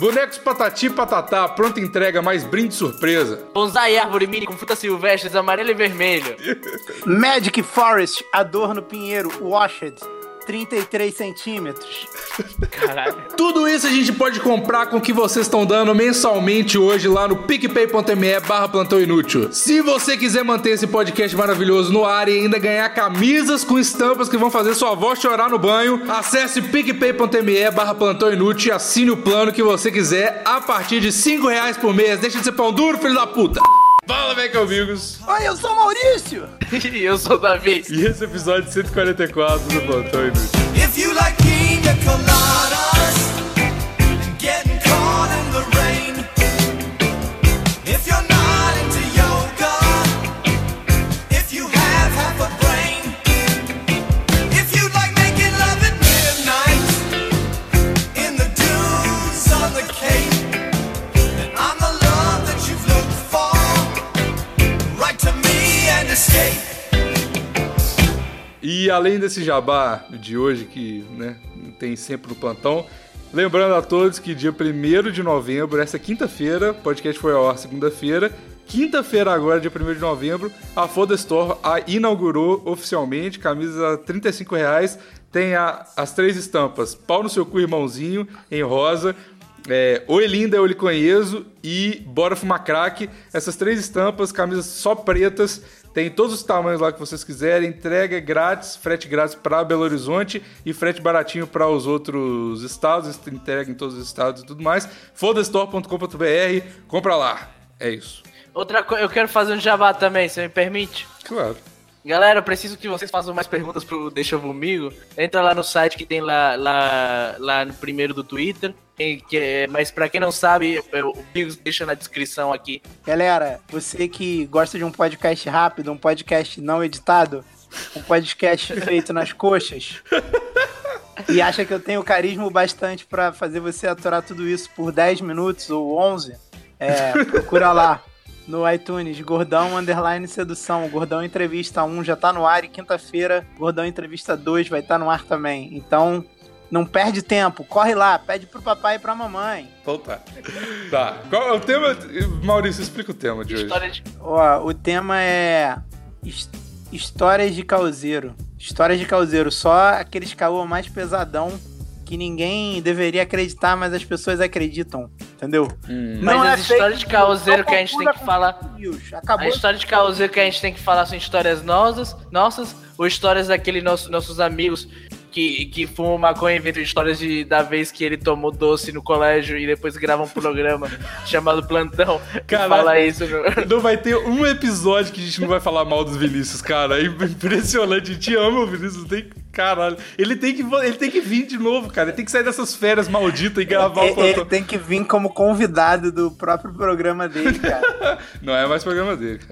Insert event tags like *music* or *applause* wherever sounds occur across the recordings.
Bonecos Patati e Patatá, pronta entrega, mais brinde surpresa. Bonsai árvore mini com frutas silvestres, amarelo e vermelho. Magic Forest, Adorno Pinheiro, Washed, 33 centímetros. Caralho. Tudo isso a gente pode comprar com o que vocês estão dando mensalmente hoje lá no picpay.me barra plantão inútil. Se você quiser manter esse podcast maravilhoso no ar e ainda ganhar camisas com estampas que vão fazer sua avó chorar no banho, acesse picpay.me barra plantão inútil e assine o plano que você quiser a partir de 5 reais por mês. Deixa de ser pão duro, filho da puta! Fala, velho, amigos! Oi, eu sou o Maurício! *laughs* e eu sou o Davi. E esse é episódio 144 do Plantão Inútil. If you like pina coladas E além desse jabá de hoje, que né, tem sempre no plantão, lembrando a todos que dia 1 de novembro, essa quinta-feira, podcast foi ao ar segunda-feira, quinta-feira agora, dia 1 de novembro, a Foda Store a inaugurou oficialmente, camisa a 35 reais, tem a- as três estampas, pau no seu cu, irmãozinho, em rosa, é, Oi Linda, eu lhe conheço e Bora Fumar Crack. Essas três estampas, camisas só pretas, tem todos os tamanhos lá que vocês quiserem. Entrega é grátis, frete grátis para Belo Horizonte e frete baratinho para os outros estados. Entrega em todos os estados e tudo mais. Fodastore.com.br, compra lá. É isso. Outra coisa, eu quero fazer um jabá também, você me permite? Claro. Galera, eu preciso que vocês façam mais perguntas pro Deixa Vomigo. Entra lá no site que tem lá, lá, lá no primeiro do Twitter. Que é- mas pra quem não sabe, o Bigos deixa na descrição aqui. Galera, você que gosta de um podcast rápido, um podcast não editado, um podcast *laughs* feito nas coxas, e acha que eu tenho carisma o bastante pra fazer você aturar tudo isso por 10 minutos ou 11, é, procura lá no iTunes, Gordão Underline Sedução, Gordão Entrevista 1 já tá no ar e quinta-feira, Gordão Entrevista 2 vai estar no ar também. Então, não perde tempo, corre lá, pede pro papai e pra mamãe. Então tá. Tá. Qual é o tema? Maurício, explica o tema de hoje. História de. Ó, o tema é his- histórias de causeiro. Histórias de causeiro, só aqueles caô mais pesadão que ninguém deveria acreditar, mas as pessoas acreditam, entendeu? Hum. Mas Não é as histórias fake de causeiro que a gente tem que falar. news. A Acabou história de causeiro que a gente tem que falar são histórias nossas, nossas ou histórias daqueles nosso, nossos amigos que, que fumam maconha e inventam histórias de, da vez que ele tomou doce no colégio e depois grava um programa *laughs* chamado Plantão. que Caralho. Fala isso. no- Não vai ter um episódio que a gente não vai falar mal dos Vinícius, cara. É impressionante. A gente ama o Vinícius. Tem... Caralho. Ele tem, que, ele tem que vir de novo, cara. Ele tem que sair dessas férias malditas e gravar o Ele, plantão. ele tem que vir como convidado do próprio programa dele, cara. *laughs* Não é mais programa dele. *laughs*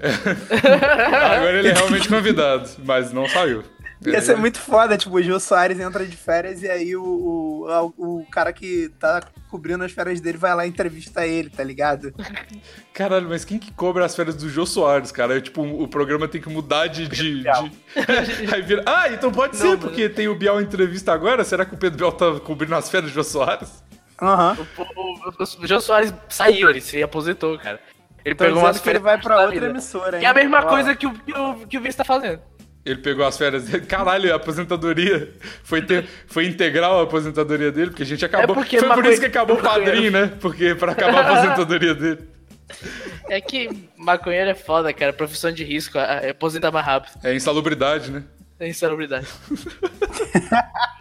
Agora ele é realmente convidado, mas não saiu. Ia ser muito foda, tipo, o Gil Soares entra de férias e aí o, o, o cara que tá cobrindo as férias dele vai lá e entrevista ele, tá ligado? *laughs* Caralho, mas quem que cobra as férias do Jô Soares, cara? É, tipo, o programa tem que mudar de. de, de- *laughs* Aí vira- Ah, então pode Não, ser, mas- porque tem o Bial entrevista agora. Será que o Pedro Bial tá cobrindo as férias do Jô Soares? Aham. O, o, o Jô Soares saiu, ele se aposentou, cara. Ele Tô pegou umas que ele vai pra outra vida. emissora, hein? Que é a mesma Ó. coisa que o, que o, que o Vince tá fazendo. Ele pegou as férias dele. Caralho, a aposentadoria. Foi, ter, foi integral a aposentadoria dele, porque a gente acabou. É porque foi por isso que acabou o *laughs* padrinho, né? Porque pra acabar a aposentadoria dele. É que maconheiro é foda, cara. Profissão de risco, aposenta mais rápido. É insalubridade, né? É insalubridade.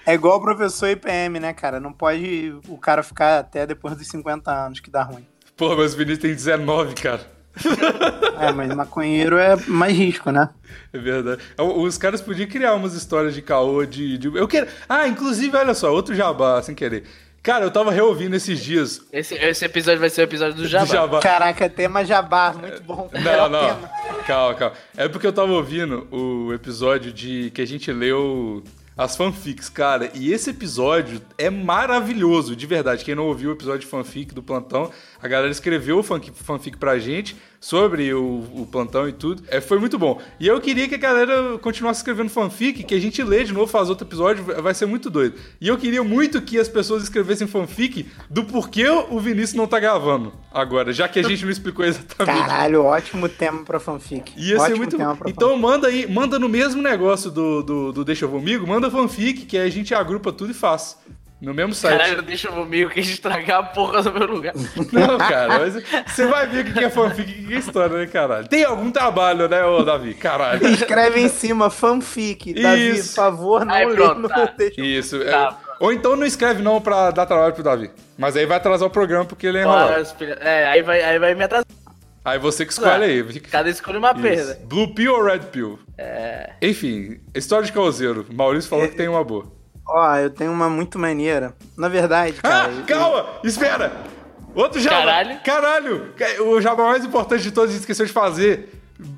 É igual o professor IPM, né, cara? Não pode o cara ficar até depois dos 50 anos, que dá ruim. Pô, mas o Vinícius tem 19, cara. *laughs* É, mas maconheiro é mais risco, né? É verdade. Os caras podiam criar umas histórias de caô de, de. Eu quero. Ah, inclusive, olha só, outro jabá, sem querer. Cara, eu tava reouvindo esses dias Esse, esse episódio vai ser o episódio do do Jabá. jabá. Caraca, tema jabá, muito bom. Não, Melhor não. tema. Calma, calma. É porque eu tava ouvindo o episódio de que a gente leu as fanfics, cara. E esse episódio é maravilhoso, de verdade. Quem não ouviu o episódio de fanfic do plantão, a galera escreveu o fanfic, fanfic pra gente sobre o, o plantão e tudo. É, foi muito bom. E eu queria que a galera continuasse escrevendo fanfic, que a gente lê de novo, faz outro episódio, vai ser muito doido. E eu queria muito que as pessoas escrevessem fanfic do porquê o Vinícius não tá gravando agora, já que a gente não explicou exatamente. Caralho, ótimo tema pra fanfic. Ia ser ótimo muito tema Então manda aí, manda no mesmo negócio do, do, do Deixa Comigo, manda fanfic, que aí a gente agrupa tudo e faz. No mesmo site. Caralho, deixa comigo que a gente estragar a porra do meu lugar. *laughs* Não, cara, mas você vai ver o que é fanfic e o que é história, né, caralho? Tem algum trabalho, né, ô Davi? Caralho. Escreve em cima, fanfic. Davi, Isso. por favor, não Aí, pronto, no tá. texto. Isso. é. Tá. Ou então não escreve não pra dar trabalho pro Davi. Mas aí vai atrasar o programa porque ele é enrolado. É, aí vai, aí vai me atrasar. Aí você que escolhe aí. Fica- Cada escolha uma Isso. perda. Blue Pill ou Red Pill? É. Enfim, história de causeiro. Maurício falou que tem uma boa. Ó, eu tenho uma muito maneira. Na verdade, cara. Ah, eu- calma! Espera! Outro jabá! Caralho. Caralho! O jabá mais importante de todos a gente esqueceu de fazer.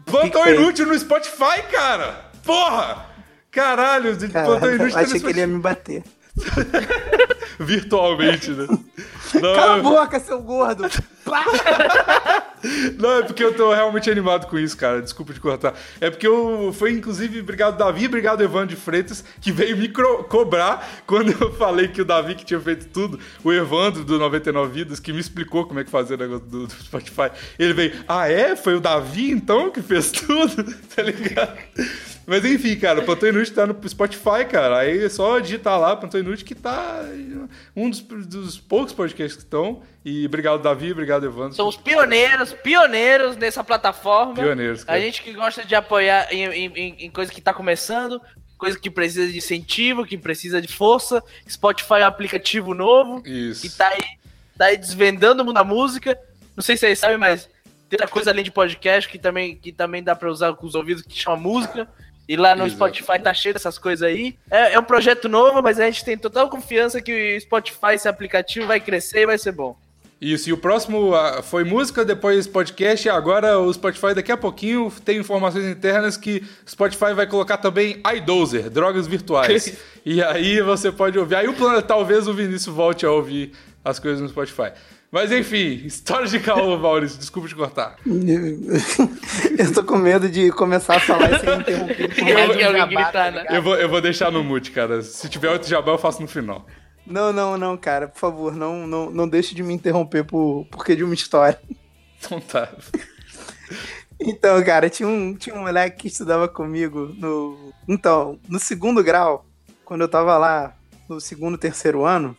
Plantão. Inútil no Spotify, cara! Porra! Caralho, Caraca, Plantão Inútil tá no achei que ele ia Spotify. me bater. *laughs* Virtualmente, né? Não, Cala a boca, seu gordo! *laughs* Não, é porque eu tô realmente animado com isso, cara. Desculpa te cortar. É porque eu. Foi inclusive, obrigado Davi, obrigado Evandro de Freitas, que veio me cobrar quando eu falei que o Davi que tinha feito tudo, o Evandro do 99 Vidas, que me explicou como é que fazia o negócio do, do Spotify. Ele veio, ah, é? Foi o Davi então que fez tudo? *laughs* tá ligado? Mas enfim, cara, o Plantão Inútil tá no Spotify, cara. Aí é só digitar lá, Plantão Inútil, que tá um dos, dos poucos podcasts que estão. E obrigado, Davi, obrigado, Evandro. Somos pioneiros, pioneiros nessa plataforma. Pioneiros, cara. A gente que gosta de apoiar em, em, em- coisa que tá começando, coisa que precisa de incentivo, que precisa de força. Spotify é um aplicativo novo Isso. que tá aí, tá aí desvendando o mundo da música. Não sei se vocês sabem, mas tem outra coisa além de podcast que também, que também dá pra usar com os ouvidos que chama música. E lá no Exato. Spotify tá cheio dessas coisas aí. É, é um projeto novo, mas a gente tem total confiança que o Spotify, esse aplicativo, vai crescer e vai ser bom. Isso, e o próximo ah, foi música, depois podcast, e agora o Spotify daqui a pouquinho tem informações internas que o Spotify vai colocar também iDozer, drogas virtuais. *laughs* e aí você pode ouvir. Aí o plano, talvez o Vinícius volte a ouvir as coisas no Spotify. Mas enfim, história de caô, Maurício, desculpa te cortar. eu tô com medo de começar a falar e ser interrompido por Eu- mais eu- eu jabá, gritar, tá né? Eu vou, eu vou deixar no mute, cara. Se tiver outro jabá, eu faço no final. Não, não, não, cara, por favor, não, não, não deixe de me interromper por porque de uma história. Então tá. Então, cara, tinha um, tinha um moleque que estudava comigo no. Então, no segundo grau, quando eu tava lá no segundo, terceiro ano,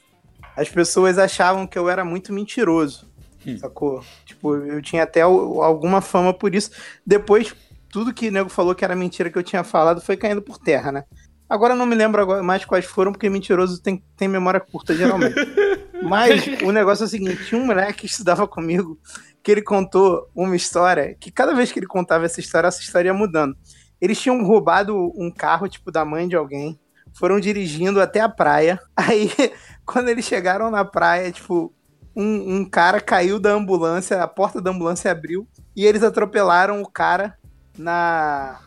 as pessoas achavam que eu era muito mentiroso. Hum. Sacou? Tipo, eu tinha até alguma fama por isso. Depois, tudo que o nego falou que era mentira que eu tinha falado foi caindo por terra, né? Agora eu não me lembro mais quais foram, porque mentiroso tem, tem memória curta, geralmente. *laughs* Mas o negócio é o seguinte: tinha um moleque que estudava comigo que ele contou uma história que cada vez que ele contava essa história, essa história ia mudando. Eles tinham roubado um carro, tipo, da mãe de alguém, foram dirigindo até a praia. *laughs* Aí, quando eles chegaram na praia, tipo, um, um cara caiu da ambulância, a porta da ambulância abriu, e eles atropelaram o cara na.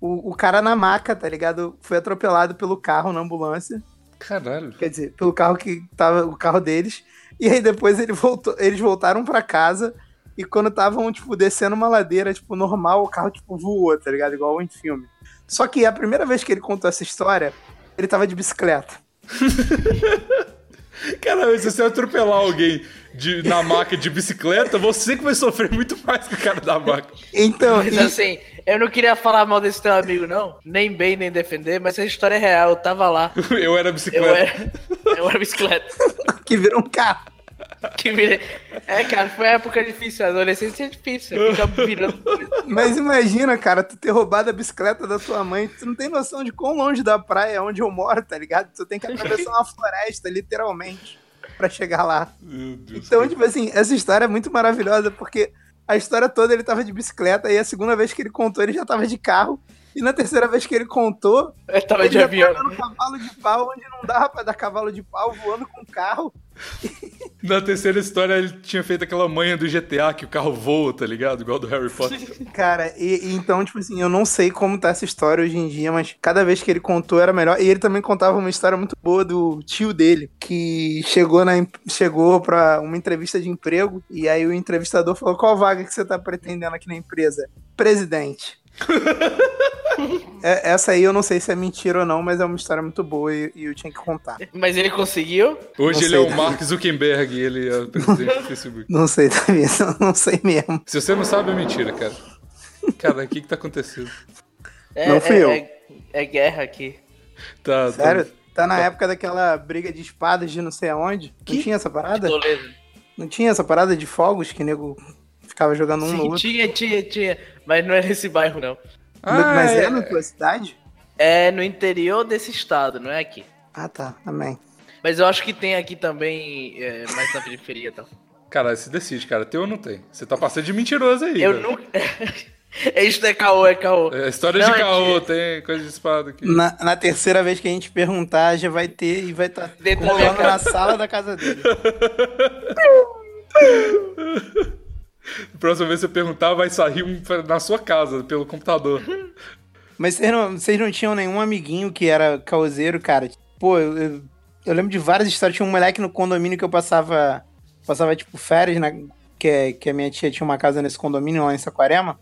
O, o cara na maca, tá ligado? Foi atropelado pelo carro na ambulância Caralho. quer dizer, pelo carro que tava o carro deles. E aí depois ele voltou, eles voltaram pra casa e quando estavam tipo descendo uma ladeira tipo normal, o carro tipo voou, tá ligado? Igual em filme. Só que a primeira vez que ele contou essa história, ele tava de bicicleta. *laughs* Caralho, se você atropelar alguém de, na maca de bicicleta, você que vai sofrer muito mais que o cara da maca. Então, Mas e- assim, eu não queria falar mal desse teu amigo, não. Nem bem, nem defender, mas essa história é real. Eu tava lá. *laughs* Eu era Eu bicicleta. era, eu era bicicleta. *laughs* que virou um carro. *laughs* Que É, cara, foi uma época difícil. A adolescência é difícil. Virando. Mas imagina, cara, tu ter roubado a bicicleta da tua mãe, tu não tem noção de quão longe da praia é onde eu moro, tá ligado? Tu tem que atravessar uma floresta, literalmente, pra chegar lá. Meu Deus. Então, tipo assim, essa história é muito maravilhosa, porque a história toda ele tava de bicicleta, e a segunda vez que ele contou, ele já tava de carro. E na terceira vez que ele contou, Eu tava ele de avião. tava dando cavalo de pau, onde não dava pra dar cavalo de pau, voando com carro. *laughs* Na terceira história ele tinha feito aquela manha do GTA que o carro voa, tá ligado? Igual do Harry Potter. *laughs* Cara, e, e então, tipo assim, eu não sei como tá essa história hoje em dia, mas cada vez que ele contou era melhor. E ele também contava uma história muito boa do tio dele, que chegou, na, chegou pra uma entrevista de emprego, e aí o entrevistador falou: qual vaga que você tá pretendendo aqui na empresa? Presidente. É, essa aí eu não sei se é mentira ou não, mas é uma história muito boa e, e eu tinha que contar. Mas ele conseguiu? Hoje Não ele é o? Mark Zuckerberg, ele é o presidente do Facebook. Não sei, Davi, *laughs* não sei mesmo. Se você não sabe, é mentira, cara. Cara, o que que tá acontecendo? É, Não fui é- eu. É, é guerra aqui. Tá, tá. Sério? Tá na época daquela briga de espadas de não sei aonde? Não tinha essa parada? Não tinha essa parada de fogos que o nego ficava jogando um no Sim, outro? tinha, tinha, tinha. Mas não é nesse bairro, não. Ah, Mas é é- na tua cidade? É no interior desse estado, não é aqui. Ah, tá. Amém. Mas eu acho que tem aqui também, é, mais na periferia e tal. Cara, se decide, cara. Tem ou não tem? Você tá passando de mentiroso aí. Eu nunca. *laughs* Isso é caô, é caô. É história Não, de é caô, que- tem coisa de espada aqui. Na, na terceira vez que a gente perguntar, já vai ter e vai estar tá Dentro da minha rolando na sala da casa dele. *laughs* *laughs* Próxima vez que você perguntar, vai sair um na sua casa, pelo computador. *laughs* Mas vocês não, vocês não tinham nenhum amiguinho que era causeiro, cara? Pô, eu, eu, lembro de várias histórias. Tinha um moleque no condomínio que eu passava, passava tipo, férias, na, que, é- que a minha tia tinha uma casa nesse condomínio lá em Saquarema.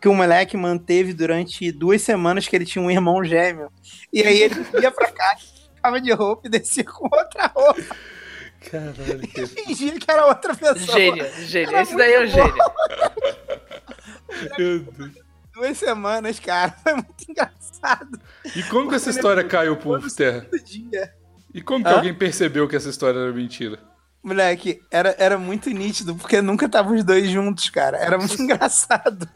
Que o moleque manteve durante duas semanas que ele tinha um irmão gêmeo. E aí ele ia pra casa, *laughs* ficava de roupa e descia com outra roupa. Caralho, que... Fingia que era outra pessoa. Gênio, gênio. Era Esse daí é o gênio. Meu Deus. Duas semanas, cara. Foi muito engraçado. E como que essa história caiu por terra? Todo dia. E como que Hã? alguém percebeu que essa história era mentira? Moleque, era, era muito nítido, porque nunca estavam os dois juntos, cara. Era muito *laughs* engraçado.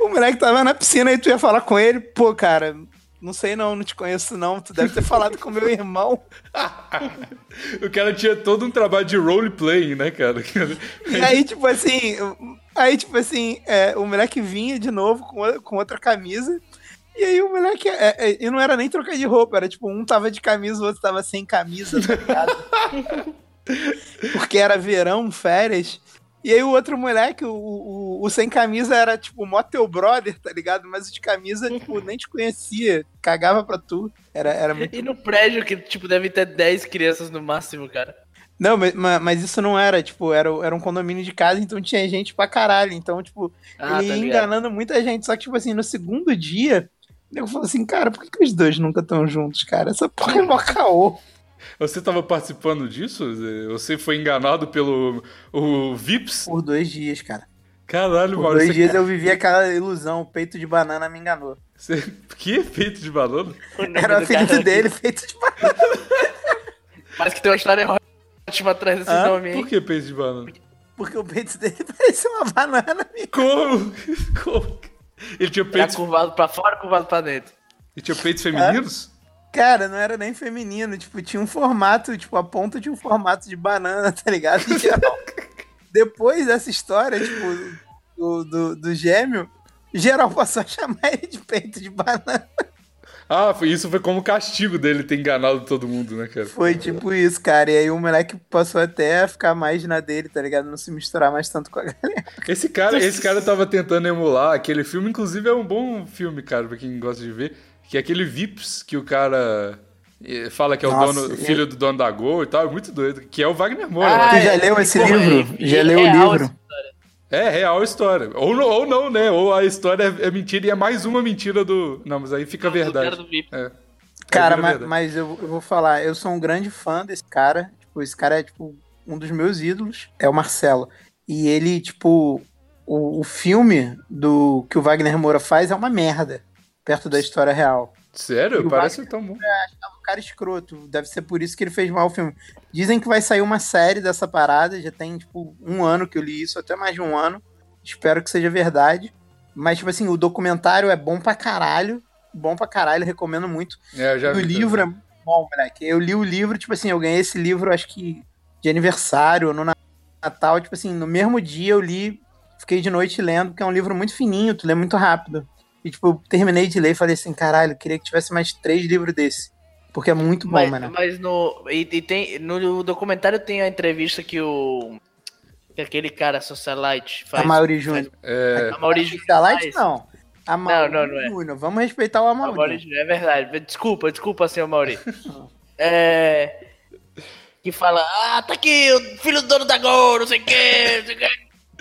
O moleque tava na piscina e tu ia falar com ele, pô, cara, não sei não, não te conheço não. Tu deve ter falado com meu irmão. *laughs* O cara tinha todo um trabalho de roleplay, né, cara? E aí, tipo assim, aí, tipo assim, é, o moleque vinha de novo com, com outra camisa. E aí o moleque. É, é, e não era nem trocar de roupa, era tipo, um tava de camisa, o outro tava sem camisa, tá ligado? *laughs* Porque era verão, férias. E aí o outro moleque, o, o, o sem camisa, era tipo mó teu brother, tá ligado? Mas o de camisa, tipo, *laughs* nem te conhecia, cagava pra tu. Era, era muito E no prédio que, tipo, deve ter 10 crianças no máximo, cara. Não, mas, mas- isso não era, tipo, era, era um condomínio de casa, então tinha gente pra caralho. Então, tipo, Ah, ele tá enganando muita gente. Só que, tipo assim, no segundo dia, eu falei assim, cara, por que, que os dois nunca estão juntos, cara? Essa porra é mó caô. Você tava participando disso? Você foi enganado pelo o Vips? Por dois dias, cara. Caralho, Por dois dias eu vivi aquela ilusão, o peito de banana me enganou. Você... *laughs* Que efeito de? O nome Era o cara apelido aqui. dele, peito de banana. *laughs* Parece que tem uma história ótima atrás desse Hã? nome, Por que peito de banana? Porque o peito dele *laughs* parecia uma banana. amigo. Como? Como? Ele tinha Era peitos, curvado pra fora, curvado pra dentro. ele tinha peitos femininos? Cara, não era nem feminino, tipo, tinha um formato, tipo, a ponta tinha um formato de banana, tá ligado? Geral. *laughs* Depois dessa história, tipo, do, do, do gêmeo, geral passou a chamar ele de peito de banana. Ah, foi, isso foi como castigo dele ter enganado todo mundo, né, cara? Foi tipo isso, cara. E aí o moleque passou até a ficar mais na dele, tá ligado? Não se misturar mais tanto com a galera. Esse cara, esse *laughs* cara tava tentando emular aquele filme, inclusive é um bom filme, cara, pra quem gosta de ver, que é aquele Vips que o cara eh, fala que é o Nossa, dono, é- filho do dono da Gol e tal, é muito doido, que é o Wagner Moura. Ah, né? Tu já é, leu esse porra, livro? é- Já é leu o livro? história. É real a história. Ou, não- ou não, né? Ou a história é, é mentira e é mais uma mentira do. Não, mas aí fica a Do cara verdade. É. Cara, mas, verdade. mas eu, eu vou falar, eu sou um grande fã desse cara. Tipo, esse cara é, tipo, um dos meus ídolos. É o Marcelo. E ele, tipo, o, o filme do que o Wagner Moura faz é uma merda. Perto da história real. Sério? O Parece tão bom. É um cara escroto. Deve ser por isso que ele fez mal o filme. Dizem que vai sair uma série dessa parada. Já tem, tipo, um ano que eu li isso, até mais de um ano. Espero que seja verdade. Mas, tipo assim, o documentário é bom pra caralho. Bom pra caralho, recomendo muito. É, eu já o vi livro também. é bom, moleque. Eu li o livro, tipo assim, eu ganhei esse livro, acho que de aniversário, no Natal. Tipo assim, no mesmo dia eu li, fiquei de noite lendo, porque é um livro muito fininho, tu lê muito rápido. E, tipo, eu terminei de ler e falei assim, caralho, queria que tivesse mais três livros desse. Porque é muito bom, Mas, mano. mas no. E, e tem. No documentário tem a entrevista que o. Que aquele cara socialite A faz. Mauri Júnior. É, A Mauri Júnior Socialite, faz. não. A Mauri não, não é. Júnior. Vamos respeitar o A Amauri. Mauri Júnior, é verdade. Desculpa, desculpa, senhor Mauri. *laughs* é. Que fala, ah, tá aqui o filho do dono da Gol, não sei o quê, não sei o quê.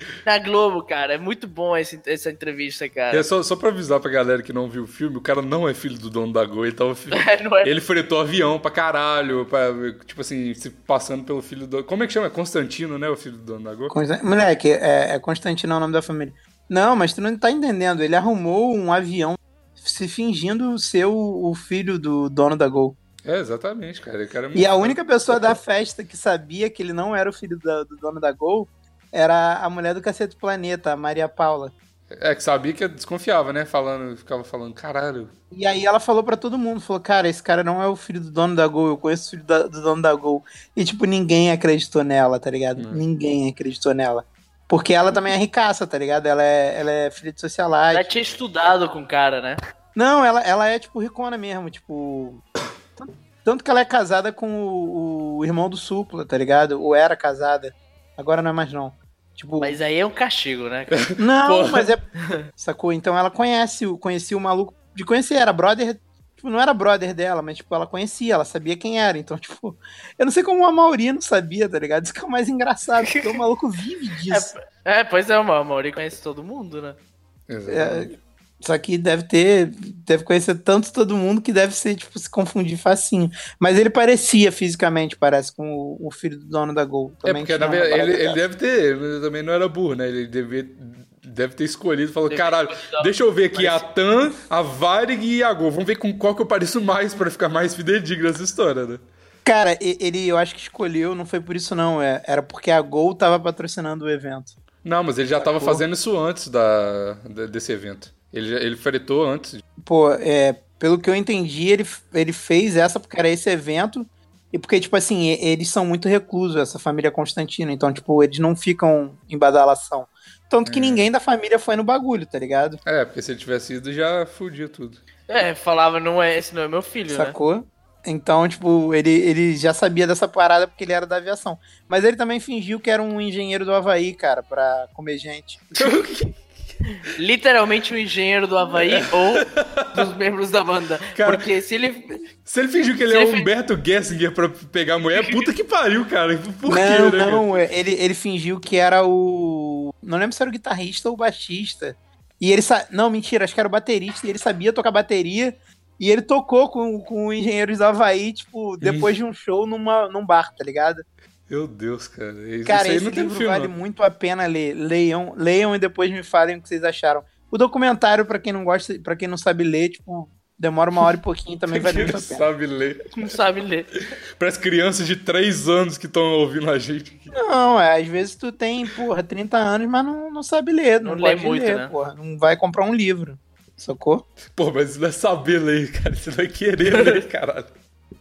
*laughs* Na Globo, cara. É muito bom esse, essa entrevista, é cara. só, só pra avisar pra galera que não viu o filme, o cara não é filho do dono da Gol, ele tava. *laughs* Não é? Ele fretou avião pra caralho, pra, tipo assim, se passando pelo filho do. Como é que chama? Constantino, né? O filho do dono da Gol. Consta- Moleque, é, é Constantino é o nome da família. Não, mas tu não tá entendendo. Ele arrumou um avião se fingindo ser o, o filho do dono da Gol. É, exatamente, cara. Cara é E a única pessoa da festa que sabia que ele não era o filho da- do dono da Gol era a mulher do Cacete Planeta, a Maria Paula. É, que sabia que desconfiava, né? Falando, ficava falando, caralho. E aí ela falou pra todo mundo, falou, cara, esse cara não é o filho do dono da Gol, eu conheço o filho da- do dono da Gol. E tipo, ninguém acreditou nela, tá ligado? Hum. Ninguém acreditou nela. Porque ela também é ricaça, tá ligado? Ela é, ela é filha de socialite. Ela tinha estudado com o cara, né? Não, ela, ela é, tipo, ricona mesmo, tipo. tanto- Tanto que ela é casada com o, o irmão do Supla, tá ligado? Ou era casada. Agora não é mais não. Tipo, Mas aí é um castigo, né? cara? *laughs* não, Porra. mas é. Sacou? Então ela conhece, o- conhecia o maluco. De conhecer, era brother. Tipo, não era brother dela, mas, tipo, ela conhecia, ela sabia quem era. Então, *laughs* tipo, eu não sei como a Mauri não sabia, tá ligado? Isso que é o mais engraçado, porque o maluco vive *laughs* disso. É, pois é, o Mauri conhece todo mundo, né? Exatamente. É, só que deve ter, deve conhecer tanto todo mundo que deve ser, tipo, se confundir facinho. Mas ele parecia fisicamente, parece, com o, o filho do dono da Gol. É, Também porque tinha na verdade, ele, ele deve ter, ele também não era burro, né? Ele deve, deve ter escolhido, falou, Deve caralho, deixa eu ver aqui mas- a Tan, a Varig e a Gol. Vamos ver com qual que eu pareço mais pra ficar mais fidedigno essa história, né? Cara, ele, eu acho que escolheu, não foi por isso não, é, era porque a Gol tava patrocinando o evento. Não, mas ele já tava Sacou? fazendo isso antes da- desse evento. Ele, ele fretou antes. Pô, é, pelo que eu entendi, ele, ele fez essa porque era esse evento e porque, tipo assim, eles são muito reclusos, essa família Constantino, então, tipo, eles não ficam em badalação. Tanto que ninguém da família foi no bagulho, tá ligado? É, porque se ele tivesse ido, já fudia tudo. É, falava, não é, esse não é meu filho, né? Sacou? Então, tipo, ele, ele já sabia dessa parada porque ele era da aviação. Mas ele também fingiu que era um engenheiro do Havaí, cara, pra comer gente. *laughs* *laughs* *laughs* Literalmente o engenheiro do Havaí ou dos membros da banda. Cara- Porque se ele. Se ele fingiu que ele Se é ele o fi- Humberto Gessinger pra pegar a mulher, puta que pariu, cara. Por quê, não, né? não, ele, ele fingiu que era o. Não lembro se era o guitarrista ou o baixista. E ele sa... Não, mentira, acho que era o baterista. E ele sabia tocar bateria. E ele tocou com, com o Engenheiros do Havaí, tipo, depois de um show numa, num bar, tá ligado? Meu Deus, cara. Isso Cara, aí esse não tem livro filme. vale não. muito a pena ler. Leiam, leiam e depois me falem o que vocês acharam. O documentário, pra quem não gosta, para quem não sabe ler, tipo, demora uma hora e pouquinho também vale Quem muito não a pena. sabe ler. Não sabe ler. Para as crianças de 3 anos que estão ouvindo a gente. Não, é, às vezes tu tem, porra, 30 anos, mas não, não sabe ler, não, Não lê pode muito, ler, né? porra. Não vai comprar um livro, sacou? Pô, mas isso não é saber ler, cara. Você vai querer ler, *laughs* caralho.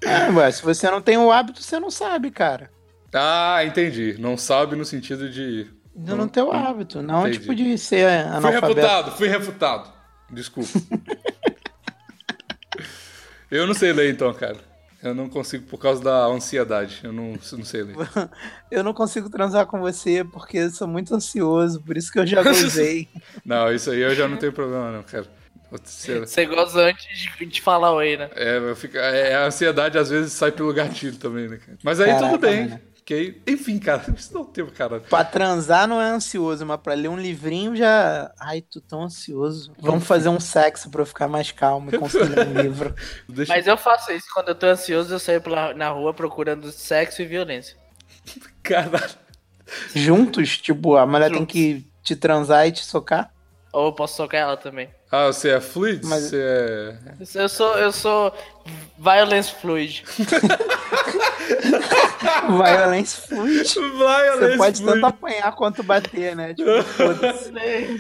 É, ué, se você não tem o hábito, você não sabe, cara. Ah, entendi. Não sabe no sentido de. De não ter o hábito, não Entendi. tipo de ser Fui analfabeto. refutado, fui refutado. Desculpa. *laughs* eu não sei ler então, cara. Eu não consigo por causa da ansiedade. Eu não, não sei ler. *laughs* Eu não consigo transar com você porque eu sou muito ansioso, por isso que eu já *laughs* gozei. Não, isso aí eu já não tenho problema, não, cara. Você- goza antes de, de falar oi, né? É, eu fico- é, a ansiedade às vezes sai pelo gatilho também, né, cara? Mas aí Caraca, tudo bem. mano. Ok? Enfim, cara, *laughs* isso não tem, cara. pra transar não é ansioso, mas pra ler um livrinho já. Ai, tô tão ansioso. Vamos fazer um sexo pra eu ficar mais calmo e conseguir um *laughs* livro. Deixa Mas eu faço isso quando eu tô ansioso, eu saio pela, na rua procurando sexo e violência. *laughs* Caralho. Juntos, tipo, a mulher tem Juntos. que te transar e te socar. Ou eu posso tocar ela também. Ah, você é fluid? Mas- Você é. Eu sou, eu sou violence fluid. Violence fluid. Você pode fluid. tanto apanhar quanto bater, né? Tipo.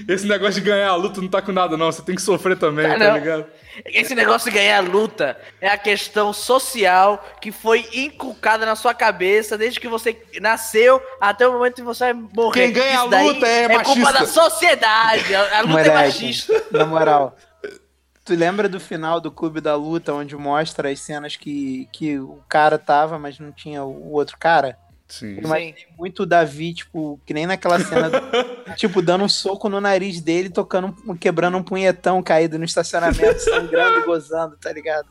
Esse negócio de ganhar a luta não tá com nada, não. Você tem que sofrer também, tá não. ligado? Esse negócio de ganhar luta é a questão social que foi inculcada na sua cabeça desde que você nasceu até o momento que você vai morrer. Quem ganha a luta é É culpa machista. da sociedade. A a luta é Moleque, machista. na moral. Tu lembra do final do Clube da Luta, onde mostra as cenas que, que o cara tava, mas não tinha o outro cara? Sim. Eu imaginei muito o Davi, tipo, que nem naquela cena, do- *laughs* tipo, dando um soco no nariz dele, tocando, quebrando um punhetão caído no estacionamento, sangrando e gozando, tá ligado?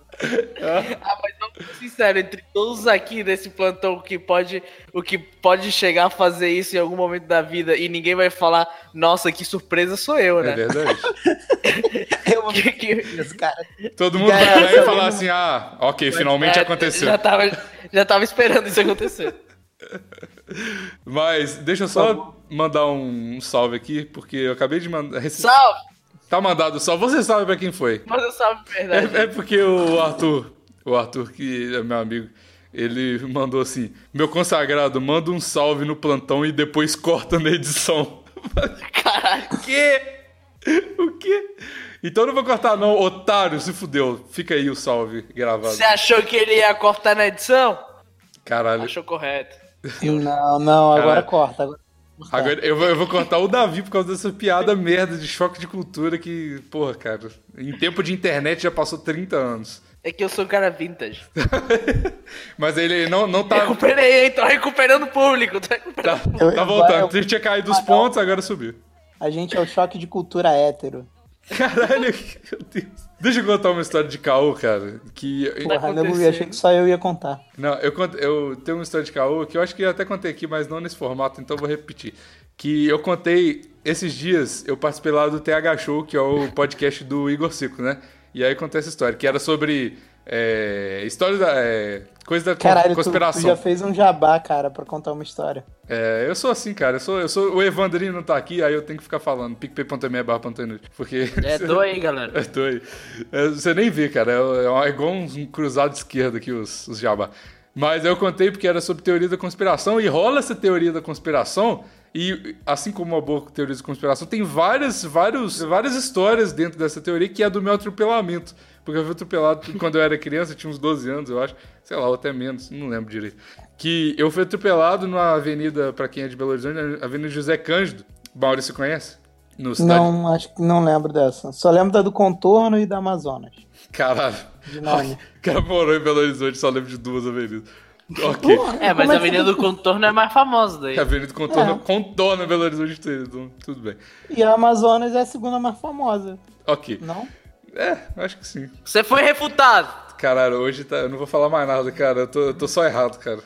Ah, mas vamos ser sinceros, entre todos aqui desse plantão que pode, o que pode chegar a fazer isso em algum momento da vida e ninguém vai falar, nossa, que surpresa sou eu, É né? verdade. *laughs* Eu vou Que- *laughs* cara. Todo mundo vai lá e falar assim: ah, ok, finalmente É, aconteceu. Já tava, já tava esperando isso acontecer. *laughs* Mas deixa eu só mandar um, salve aqui, porque eu acabei de mandar. rece- Salve! Tá mandado salve. Você sabe pra quem foi? Mas eu salve de verdade. É, é porque o Arthur, o Arthur, que é meu amigo, ele mandou assim: Meu consagrado, manda um salve no plantão e depois corta na edição. *laughs* Caralho. O quê? O quê? Então não vou cortar, não, otário, se fudeu. Fica aí o salve gravado. Você achou que ele ia cortar na edição? Caralho. Achou correto. Não, não, agora Cara. corta. Agora... Agora eu vou, eu vou cortar o Davi por causa dessa piada merda de choque de cultura que, porra, cara, em tempo de internet já passou 30 anos. É que eu sou um cara vintage. *laughs* Mas ele não, não tá. Recuperei, hein? Tô recuperando o público. Tô Tá, recuperando. Eu- tá eu- voltando. eu- Ele tinha caído os pontos, agora subiu. A gente é o choque de cultura hétero. Caralho, meu Deus. Deixa eu contar uma história de caô, cara. Que. Porra, eu acontecendo? achei que só eu ia contar. Não, eu, cont- eu tenho uma história de caô que eu acho que eu até contei aqui, mas não nesse formato, então eu vou repetir. Que eu contei esses dias, eu participei lá do TH Show, que é o podcast do Igor Cico, né? E aí contei essa história, que era sobre. É, história da. É, coisa da Caralho, tu, tu conspiração. já fez um jabá, cara, pra contar uma história. É, eu sou assim, cara. Eu sou, eu sou, o Evandrinho não tá aqui, aí eu tenho que ficar falando. picpay.me barra Porque. *laughs* É, doa aí, galera. Tô aí. É, Você nem vê, cara. É, é igual um, um cruzado de esquerda aqui, os, os jabá. Mas eu contei porque era sobre teoria da conspiração e rola essa teoria da conspiração. E assim como uma boa teoria da conspiração, tem várias, vários, várias histórias dentro dessa teoria que é do meu atropelamento. Porque eu fui atropelado quando eu era criança, eu tinha uns 12 anos, eu acho. Sei lá, ou até menos, não lembro direito. Que eu fui atropelado numa avenida, pra quem é de Belo Horizonte, a Avenida José Cândido. Maurício conhece? No. Não, acho que não lembro dessa. Só lembro da do contorno e da Amazonas. Caralho. De nome. *laughs* O cara morou em Belo Horizonte, só lembro de duas avenidas. Ok. É, mas a é que Avenida do Contorno é mais famosa daí. A Avenida contorna, É. contorna Belo Horizonte inteiro, então tudo bem. E a Amazonas é a segunda mais famosa, Ok. não? É, acho que sim. Você foi refutado. Caralho, hoje tá, eu não vou falar mais nada, cara. Eu tô, eu tô só errado, cara.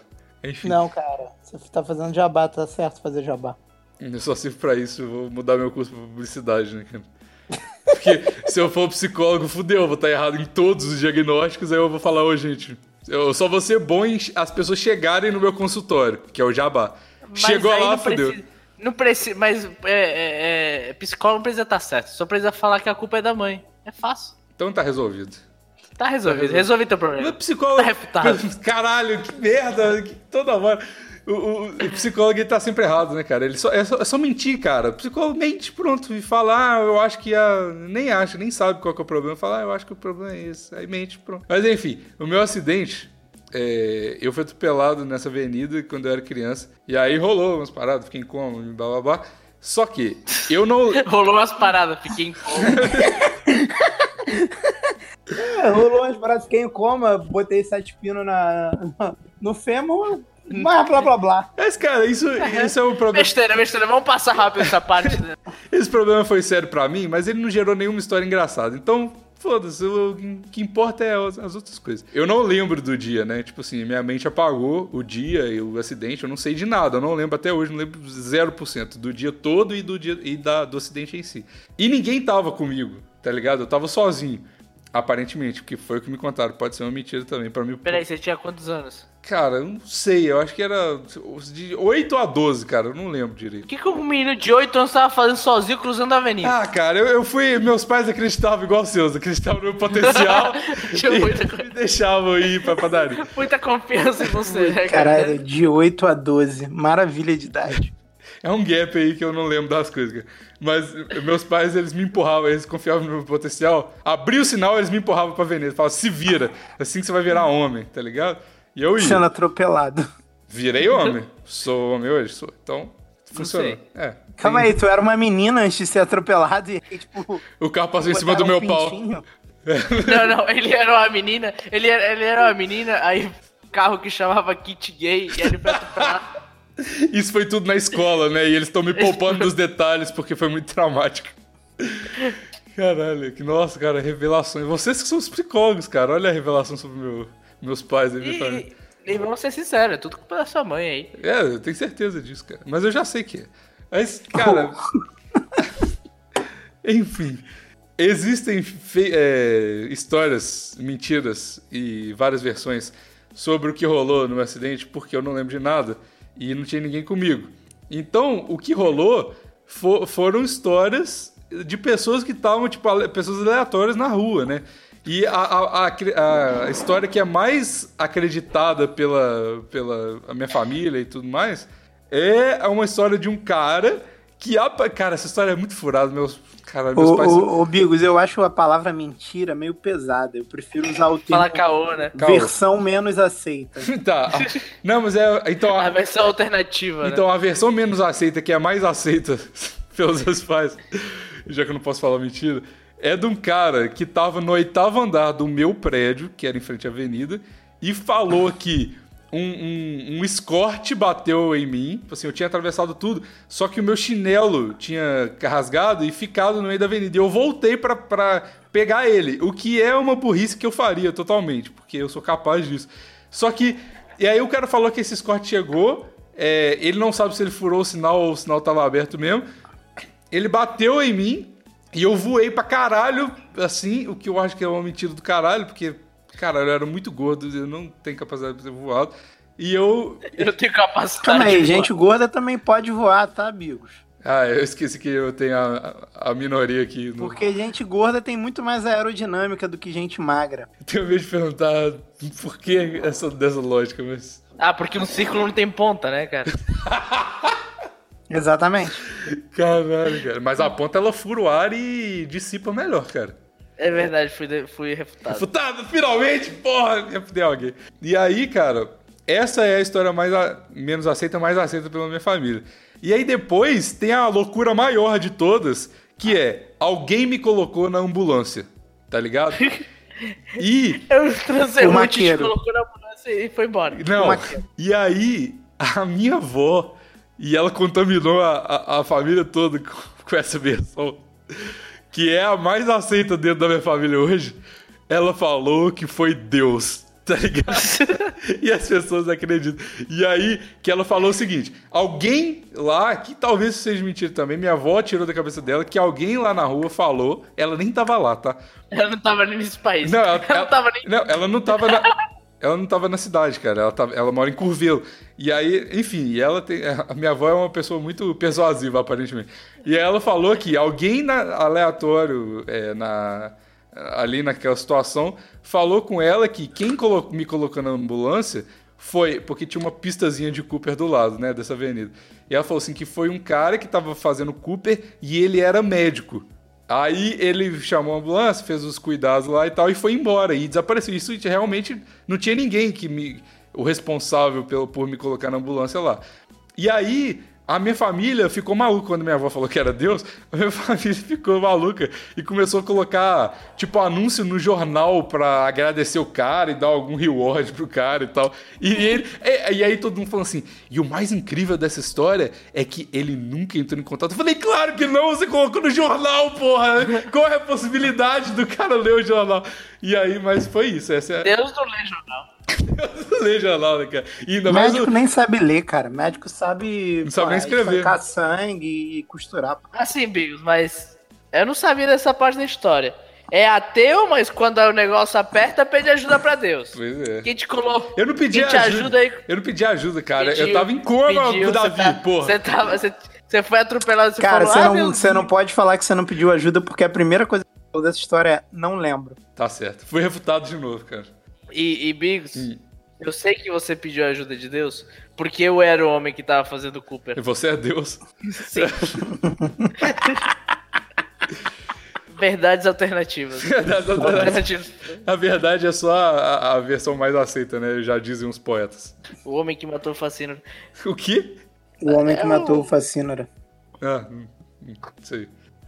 Enfim, Não, cara. Você tá fazendo jabá, tá certo fazer jabá. eu só sirvo pra isso, eu vou mudar meu curso pra publicidade, né, cara? *laughs* Porque se eu for psicólogo, fudeu, eu vou estar errado em todos os diagnósticos, aí eu vou falar, ô gente, eu só vou ser bom em as pessoas chegarem no meu consultório, que é o jabá. Mas Chegou lá, não fudeu. precisa- Não precisa, mas é, é, é, psicólogo não precisa estar certo. Só precisa falar que a culpa é da mãe. É fácil. Então tá resolvido. Tá resolvido. Resolvi teu Meu problema. psicólogo. Tá refutado. *laughs* Caralho, que merda. Que toda hora. O, o- o psicólogo ele tá sempre errado, né, cara? Ele só, é, só, é só mentir, cara. O psicólogo mente, pronto. E fala, ah, eu acho que a. Nem acha, nem sabe qual que é o problema. Fala, ah, eu acho que o problema é esse. Aí mente, pronto. Mas enfim, o meu acidente. é, eu fui atropelado nessa avenida quando eu era criança. E aí rolou umas paradas, fiquei em coma, blá blá blá. Só que eu não. *laughs* Rolou umas paradas, fiquei em coma. *laughs* *laughs* É, rolou umas paradas, fiquei em coma, botei sete pinos na, na- no fêmur, mas blá blá blá. Mas, cara, isso, isso é o problema. Besteira, besteira. Vamos passar rápido essa parte. Né? Esse problema foi sério pra mim, mas ele não gerou nenhuma história engraçada. Então, foda-se, o que importa é as, as outras coisas. Eu não lembro do dia, né? Tipo assim, minha mente apagou o dia e o acidente, eu não sei de nada, eu não lembro até hoje, não lembro 0% do dia todo e do dia e da, do acidente em si. E ninguém tava comigo, tá ligado? Eu tava sozinho. Aparentemente, porque foi o que me contaram. Pode ser uma mentira também pra mim. Peraí, você tinha quantos anos? Cara, eu não sei. Eu acho que era de 8 a 12, cara. Eu não lembro direito. O que, que um menino de 8 anos tava fazendo sozinho cruzando a avenida? Ah, cara, eu, eu fui. Meus pais acreditavam igual os seus, acreditavam no meu potencial *laughs* Tinha muita e *laughs* me deixavam ir pra padaria. Muita confiança em você, né, cara? Caralho, de 8 a 12, maravilha de idade. É um gap aí que eu não lembro das coisas, cara. Mas meus pais, eles me empurravam, eles confiavam no meu potencial. Abria o sinal, eles me empurravam pra avenida. Falavam, se vira, assim que você vai virar homem, tá ligado? E eu ia. Sendo atropelado. Virei homem. Sou homem hoje? Sou. Então, funcionou. sei. É. Calma aí, tu era uma menina antes de ser atropelado e aí, tipo. O carro passou em cima do meu um pau. *laughs* Não, não, ele era uma menina, ele era, ele era uma menina, aí carro que chamava Kit Gay, e ele foi atropelado. Isso foi tudo na escola, né? E eles estão me poupando dos detalhes porque foi muito traumático. Caralho, que nossa, cara, revelações. Vocês que são os psicólogos, cara. Olha a revelação sobre meu- meus pais e minha família. E, e vamos ser sinceros, é tudo culpa da sua mãe aí. É, eu tenho certeza disso, cara. Mas eu já sei que é. Mas, cara. *laughs* Enfim. Existem é, histórias, mentiras e várias versões sobre o que rolou no acidente, porque eu não lembro de nada e não tinha ninguém comigo. Então, o que rolou fo- foram histórias de pessoas que estavam, tipo, pessoas aleatórias na rua, né? E a, a- a a história que é mais acreditada pela, pela minha família e tudo mais é uma história de um cara que. apa- Cara, essa história é muito furada. Meus, cara, meus Ô, pais. ô, ô, Bigos, eu acho a palavra mentira meio pesada. Eu prefiro usar o *laughs* termo Fala caô, né? Caô. versão menos aceita. *laughs* Tá. Não, mas é. Então, A a, versão alternativa, né? então a versão menos aceita, que é a mais aceita *laughs* pelos meus pais, já que eu não posso falar mentira, é de um cara que tava no oitavo andar do meu prédio, que era em frente à avenida, e falou que um, um, um escorte bateu em mim. Tipo Assim, eu tinha atravessado tudo, só que o meu chinelo tinha rasgado e ficado no meio da avenida. E eu voltei pra pegar ele, o que é uma burrice que eu faria totalmente, porque eu sou capaz disso. Só que. E aí o cara falou que esse escorte chegou. é, ele não sabe se ele furou o sinal ou o sinal tava aberto mesmo. Ele bateu em mim e eu voei pra caralho, assim, o que eu acho que é uma mentira do caralho, porque, caralho, eu era muito gordo, eu não tenho capacidade de ser voado. E eu. Eu tenho capacidade. De gente gorda também pode voar, tá, Bigos? Ah, eu esqueci que eu tenho a, a minoria aqui. No... Porque gente gorda tem muito mais aerodinâmica do que gente magra. *laughs* Tenho medo de perguntar por que essa, dessa lógica, mas. Ah, porque um círculo não tem ponta, né, cara? Exatamente. Caralho, cara. Mas a ponta ela fura o ar e dissipa melhor, cara. É verdade, fui, de- fui refutado. Refutado, finalmente, porra! Fuder alguém. E aí, cara, essa é a história mais a- menos aceita, mais aceita pela minha família. E aí depois tem a loucura maior de todas, que é alguém me colocou na ambulância, tá ligado? *laughs* E Eu transei O maqueiro. colocou na ambulância e foi embora. Não, e aí a minha avó, e ela contaminou a, a, a família toda com, *laughs* com essa versão, que é a mais aceita dentro da minha família hoje, ela falou que foi Deus, *laughs* tá ligado? e as pessoas acreditam. E aí que ela falou o seguinte, alguém lá, que talvez seja mentira também, minha avó tirou da cabeça dela, que alguém lá na rua falou, ela nem tava lá, tá? Ela não tava nem nesse país. Não, ela, ela, não tava nem. Não, ela não tava na. Ela não tava na cidade, cara. Ela, tava, ela mora em Curvelo. E aí, enfim, ela tem. A minha avó é uma pessoa muito persuasiva, aparentemente. E ela falou que alguém na- aleatório é, na, ali naquela situação falou com ela que quem colo- me colocou na ambulância foi. Porque tinha uma pistazinha de Cooper do lado, né? Dessa avenida. E ela falou assim que foi um cara que tava fazendo Cooper e ele era médico. Aí ele chamou a ambulância, fez os cuidados lá e tal, e foi embora. E desapareceu. Isso realmente não tinha ninguém que me. O responsável pelo, por me colocar na ambulância lá. E aí, a minha família ficou maluca quando minha avó falou que era Deus. *laughs* A minha família ficou maluca e começou a colocar, tipo, anúncio no jornal pra agradecer o cara e dar algum reward pro cara e tal. E, *laughs* ele, e, e aí todo mundo falou assim: e o mais incrível dessa história é que ele nunca entrou em contato. Eu falei, claro que não, você colocou no jornal, porra! Qual é a possibilidade do cara ler o jornal? E aí, mas foi isso. É Deus não lê jornal. *laughs* ler jornal, né, cara? E ainda mais Médico o- nem sabe ler, cara. Médico sabe. Não sabe nem escrever. estancar sangue e costurar. Assim, Bigos, mas eu não sabia dessa parte da história. É ateu, mas quando o negócio aperta, pede ajuda pra Deus. Pois é. Quem te colocou? Eu não pedi Quem te ajuda. ajuda aí? Eu não pedi ajuda, cara. eu Pediu, tava em coma pediu, do Davi, você tá- porra. Você tava. Você, você foi atropelado, você Cara, falou, você ah, não, você não pode falar que você não pediu ajuda, porque a primeira coisa que você falou dessa história é não lembro. Tá certo. Fui refutado de novo, cara. E, e Bigos, Hum. eu sei que você pediu a ajuda de Deus, porque eu era o homem que tava fazendo o Cooper. E você é Deus. Sim. *laughs* Verdades alternativas. Verdade, verdade. Alternativas. A verdade é só a, a- versão mais aceita, né? Já dizem os poetas. O homem que matou o Facino. O quê? O homem É que o- matou o Facínora. Ah, hum, hum, isso aí.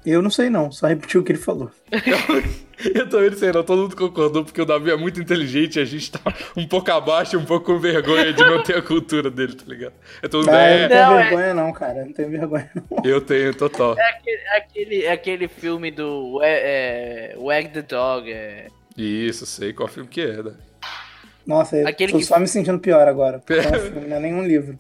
Eu não sei não, só repetiu o que ele falou. *laughs* Eu também não sei, não. Todo mundo concordou porque o Davi é muito inteligente e a gente tá um pouco abaixo e um pouco com vergonha de não ter a cultura dele, tá ligado? É todo mundo. Ah, eu não É, tenho Não, é- vergonha não, cara. Eu não tenho vergonha não. *laughs* eu tenho, total. É aquele, é aquele, é aquele filme do é, é, Wag the Dog. É, Isso, sei qual filme que é, né? Nossa, eu Aquele tô que- só me sentindo pior agora. *laughs* porque é um filme, não é nenhum livro.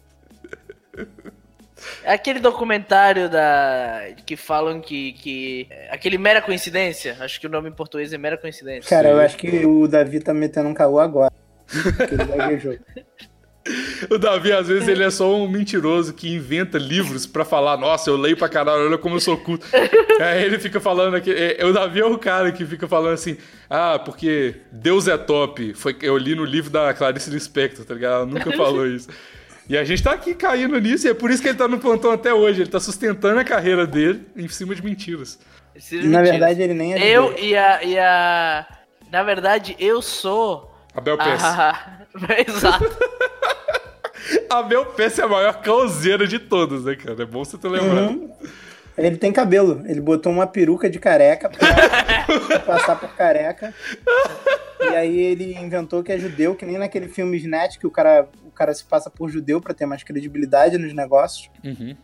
É aquele documentário da que falam que, que. é Aquele Mera Coincidência. Acho que o nome em português é Mera Coincidência. Cara, eu acho que o Davi tá metendo um caô agora. *laughs* Que ele gaguejou. *laughs* O Davi, às vezes, ele é só um mentiroso que inventa livros pra falar, nossa, eu leio pra caralho, olha como eu sou culto. *laughs* Aí ele fica falando aqui. é, o Davi é o cara que fica falando assim, ah, porque Deus é top. Foi, eu li no livro da Clarice Lispector, tá ligado? Ela nunca falou isso. E a gente tá aqui caindo nisso, e é por isso que ele tá no plantão até hoje. Ele tá sustentando a carreira dele em cima de mentiras. Esses E, na mentiras. verdade, ele nem é Eu e a, e a. Na verdade, eu sou. Abel. Ah, *laughs* exato. *laughs* Abel Pesce é a maior causeira de todos, né, cara? É bom você ter lembrado. Uhum. Ele tem cabelo. Ele botou uma peruca de careca pra *laughs* passar por careca. E aí ele inventou que é judeu, que nem naquele filme Snatch, que o cara, cara se passa por judeu pra ter mais credibilidade nos negócios. Uhum.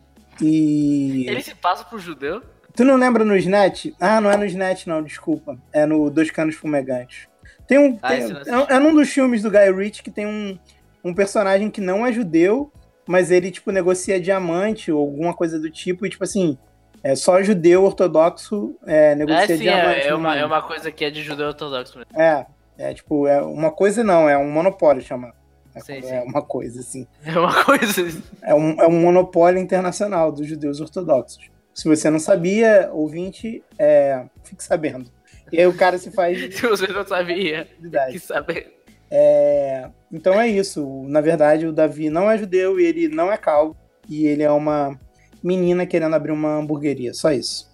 E. Ele se passa por judeu? Tu não lembra no Snatch? Ah, não é no Snatch, não, desculpa. É no Dois Canos Fumegantes. Tem um. Ah, tem- é, é num dos filmes do Guy Ritchie que tem um, um personagem que não é judeu, mas ele, tipo, negocia diamante ou alguma coisa do tipo, e, tipo assim, é só judeu ortodoxo é, negocia É sim, diamante. é, é uma, é uma coisa que é de judeu ortodoxo mesmo. É, é tipo, é uma coisa não, é um monopólio chama. É, Sim, é sim. uma coisa, assim. *laughs* É uma coisa. É um, é um monopólio internacional dos judeus ortodoxos. Se você não sabia, ouvinte, é, fique sabendo. E aí o cara se faz *laughs* Se você não sabia, idade. que saber. É, então é isso. Na verdade, o Davi não é judeu e ele não é calvo. E ele é uma menina querendo abrir uma hamburgueria. Só isso.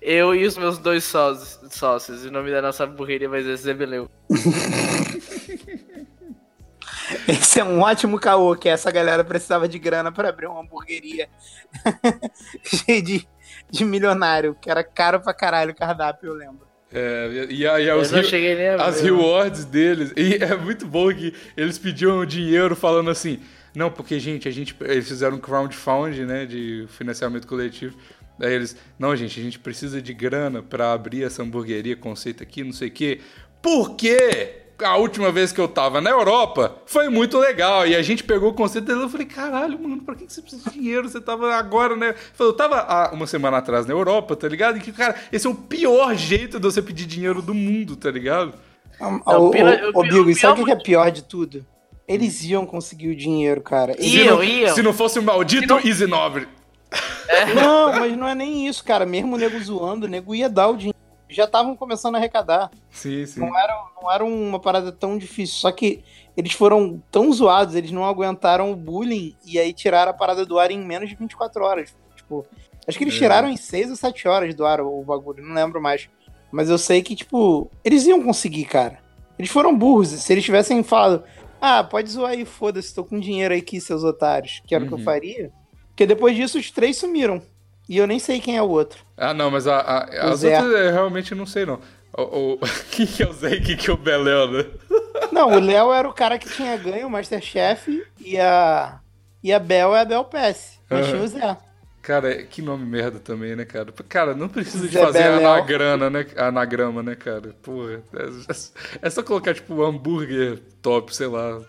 Eu e os meus dois sócios. sócios. O nome da nossa hamburgueria vai ser Zebeleu. *laughs* *laughs* Esse é um ótimo caô, que essa galera precisava de grana para abrir uma hamburgueria *laughs* cheia de, de milionário, que era caro pra caralho o cardápio, eu lembro. É, e aí Eu os, não ri- cheguei nem a as ver. rewards deles. E é muito bom que eles pediam dinheiro falando assim. Não, porque, gente, a gente. Eles fizeram um crowdfunding, né? De financiamento coletivo. Daí eles. Não, gente, a gente precisa de grana pra abrir essa hamburgueria, conceito aqui, não sei o quê. Por quê? A última vez que eu tava na Europa foi muito legal. E a gente pegou o conceito dele e eu falei, caralho, mano, pra que você precisa de dinheiro? Você tava agora, né? Falei, eu tava há uma semana atrás na Europa, tá ligado? E que, cara, esse é o pior jeito de você pedir dinheiro do mundo, tá ligado? Ô, ô, pior- ô, o Bigo, e sabe o pior que é pior de tudo? Eles iam conseguir o dinheiro, cara. Eles- Iam, não, iam. se não fosse o maldito Easy Nobre. Não, mas não é nem isso, cara. Mesmo o nego zoando, o nego ia dar o dinheiro. Já estavam começando a arrecadar. Sim, sim. Não era, não era uma parada tão difícil. Só que eles foram tão zoados, eles não aguentaram o bullying e aí tiraram a parada do ar em menos de 24 horas. Tipo, acho que eles É. tiraram em 6 ou 7 horas do ar o, bagulho, não lembro mais. Mas eu sei que, tipo, eles iam conseguir, cara. Eles foram burros. Se eles tivessem falado, ah, pode zoar aí, foda-se, tô com dinheiro aqui, seus otários, que era o que Uhum. eu faria. Porque depois disso os três sumiram. E eu nem sei quem é o outro. Ah, não, mas a- a- as Zé. outras eu realmente não sei, não. O, o, *laughs* quem que é o Zé e quem que é o Beléu, né? Não, o *laughs* Léo era o cara que tinha ganho o Masterchef e a. E a Bel é a Bel Pass. Mas tinha o Zé. Cara, que nome merda também, né, cara? Cara, não precisa de Zé fazer Beléu. anagrama, né? Anagrama, né, cara? Porra, é, é só colocar, tipo, hambúrguer top, sei lá.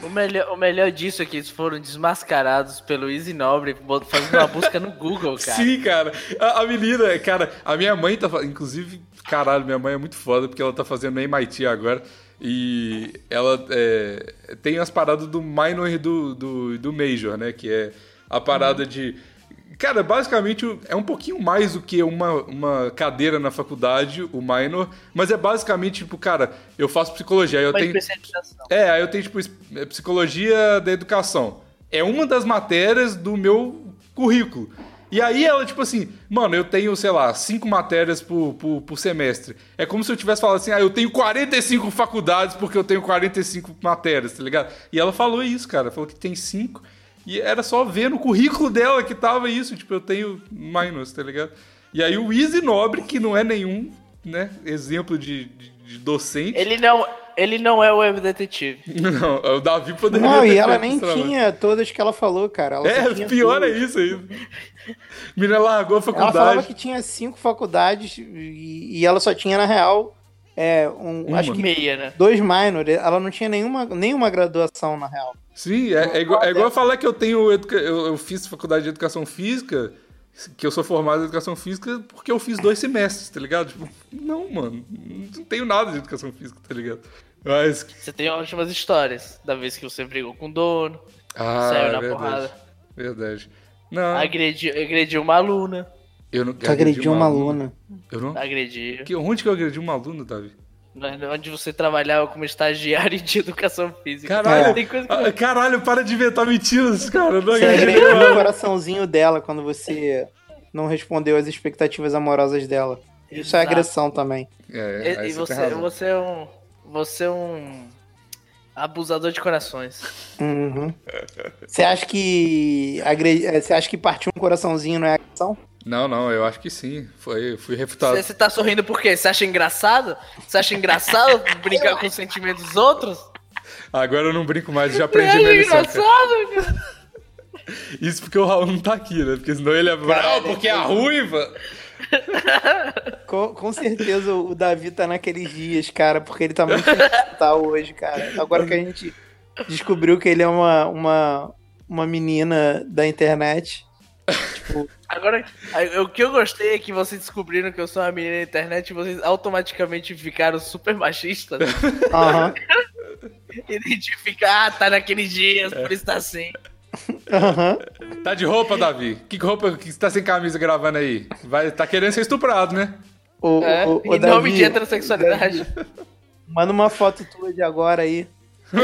O melhor, o melhor disso é que eles foram desmascarados pelo Easy Nobre fazendo uma busca no Google, *laughs* cara. Sim, cara. A, a menina, cara, a minha mãe tá. Inclusive, caralho, minha mãe é muito foda porque ela tá fazendo MIT agora. E ela é, tem as paradas do minor do, do, do major, né? Que é a parada de. Cara, basicamente é um pouquinho mais do que uma, uma cadeira na faculdade, o minor, mas é basicamente, tipo, cara, eu faço psicologia, aí eu Uma tenho. especialização. É, aí eu tenho, tipo, é, psicologia da educação. É uma das matérias do meu currículo. E aí ela, tipo assim, mano, eu tenho, sei lá, cinco matérias por, por, por semestre. É como se eu tivesse falado assim, ah, eu tenho 45 faculdades porque eu tenho 45 matérias, tá ligado? E ela falou isso, cara, falou que tem cinco. E era só ver no currículo dela que tava isso, tipo, eu tenho minus, tá ligado? E aí o Easy Nobre, que não é nenhum né, exemplo de, de, de docente. Ele não, ele não é o web detetive. *laughs* Não, o Davi poderia Não, e ela nem tinha todas que ela falou, cara. Ela É, pior duas. é isso aí. Menina largou a Ela faculdade. falava que tinha cinco faculdades e, e ela só tinha, na real, é, um, Uma. acho que Meia, né? dois minor. Ela não tinha nenhuma, nenhuma graduação, na real. Sim, é, é igual, é igual falar que eu tenho. educa- Eu, eu fiz faculdade de educação física, que eu sou formado em educação física porque eu fiz dois semestres, tá ligado? Tipo, não, mano. Não tenho nada de educação física, tá ligado? Mas. Você tem ótimas histórias. Da vez que você brigou com o dono, Ah, saiu é na verdade. porrada, Verdade. Não, agrediu, agrediu uma aluna. Eu não. Que agrediu uma aluna. Eu não. Agrediu. Que, onde que eu agredi uma aluna, Davi? Onde você trabalhava como estagiário de educação física. Caralho, Tem coisa que ah, caralho, para de inventar mentiras, cara. Eu Não Você agrediu o coraçãozinho dela quando você não respondeu às expectativas amorosas dela. Isso é Exato. agressão também. É, E, aí e você você é um. Você é um. Abusador de corações. Uhum. Você acha que agre... eh, você acha que partir um coraçãozinho não é agressão? Não, não, eu acho que sim. Foi, fui refutado. Você, tá sorrindo por quê? Você acha engraçado? Você acha engraçado *laughs* brincar com os sentimentos dos outros? Agora eu não brinco mais, já aprendi Você minha acha lição. engraçado? cara? Isso porque o Raul não tá aqui, né? Porque senão ele é bravo, porque é a ruiva. *laughs* Com, com certeza o Davi tá naqueles dias, cara, porque ele tá muito sentimental hoje, cara. Agora que a gente descobriu que ele é uma, uma, uma menina da internet. Tipo, Agora, o que eu gostei é que vocês descobriram que eu sou uma menina na internet e vocês automaticamente ficaram super machistas. *laughs* aham, *laughs* Identificar, ah, tá naqueles dias, por isso tá assim. aham. Tá de roupa, Davi? Que roupa que você tá sem camisa gravando aí? Vai, tá querendo ser estuprado, né? O, É, o, o em nome Davi, de heterossexualidade. manda uma foto tua de agora aí. *laughs*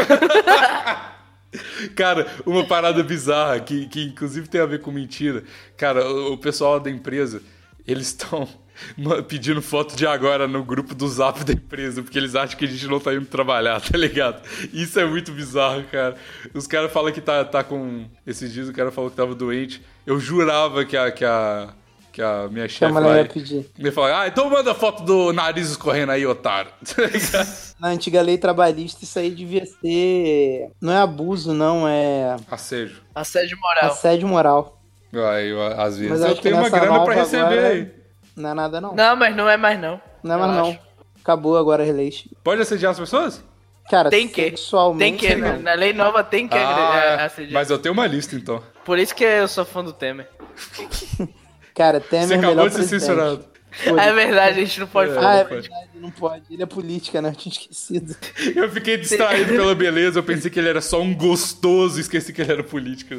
Cara, uma parada bizarra que, que inclusive tem a ver com mentira. Cara, o, o pessoal da empresa, eles estão *laughs* pedindo foto de agora no grupo do zap da empresa, porque eles acham que a gente não tá indo trabalhar, *laughs* tá ligado? Isso é muito bizarro, cara. Os caras falam que tá, tá com. Esses dias o cara falou que tava doente. Eu jurava que a. Que a que a minha chefe lá ela ia pedir. ia falar, ah, então manda foto do nariz escorrendo aí, otário. Tá? *laughs* Na antiga lei trabalhista, isso aí devia ser. Não é abuso, não, é Assédio. Assédio moral. assédio moral. Aí, eu, às vezes Mas eu tenho uma grana pra receber agora- aí. Não é nada, não. Não, mas não é mais não. Não é mais, não. Acabou agora as leis. Pode assediar as pessoas? Cara, Tem que. Tem que, né? na lei nova tem que Ah, assediar. mas eu tenho uma lista então. Por isso que eu sou fã do Temer. *laughs* Cara, Temer Você é acabou de ser presidente. censurado. É verdade, a gente não pode É. Ah, falar. é não pode. verdade, não pode. Ele é política, né? Eu tinha esquecido. Eu fiquei distraído pela beleza, eu pensei que ele era só um gostoso, esqueci que ele era político.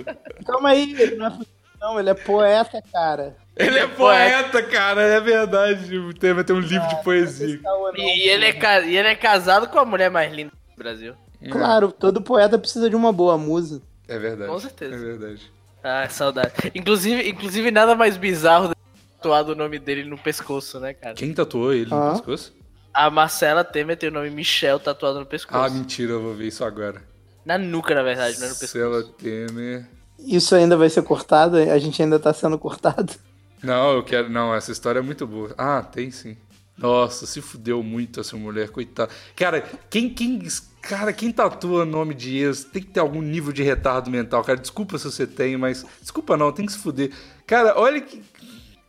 Calma aí, ele não é político, não, ele é poeta, cara. Ele é poeta, cara, é verdade. Temer tem um livro de poesia. Caô, não, E, ele é, e ele é casado com a mulher mais linda do Brasil. Claro, todo poeta precisa de uma boa musa. É verdade. Com certeza. É verdade. Ah, saudade. Inclusive, inclusive nada mais bizarro do que tatuado o nome dele no pescoço, né, cara? Quem tatuou ele no Ah. pescoço? A Marcela Temer tem o nome Michel tatuado no pescoço. Ah, mentira, eu vou ver isso agora. Na nuca, na verdade, não é no pescoço. Marcela Temer. Isso ainda vai ser cortado? A gente ainda tá sendo cortado? Não, eu quero. Não, essa história é muito boa. Ah, tem sim. Nossa, se fudeu muito essa mulher, coitada. Cara, quem, quem. Cara, quem tatua nome de ex tem que ter algum nível de retardo mental, cara. Desculpa se você tem, mas. Desculpa não, tem que se fuder. Cara, olha que.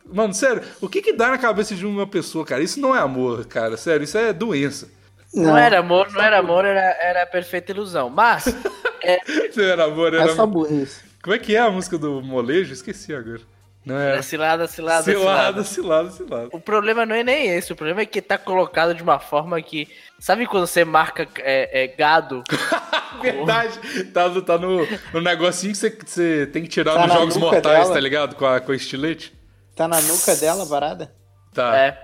Mano, sério, o que que dá na cabeça de uma pessoa, cara? Isso não é amor, cara. Sério, isso é doença. Não, era amor, não era amor, era, era a perfeita ilusão. Mas, *laughs* é, Não era amor, era. É só burrice. Como é que é a música do molejo? Esqueci agora. Não era é. cilada, cilada, Cilada, cilada. cilada, cilada. O problema não é nem esse, o problema é que tá colocado de uma forma que. Sabe quando você marca é, é, gado? *laughs* Verdade. Tá, no- tá no, no negocinho que você, você tem que tirar Tá nos jogos mortais, dela? tá ligado? Com a, com a estilete. Tá na nuca dela a parada? Tá. É.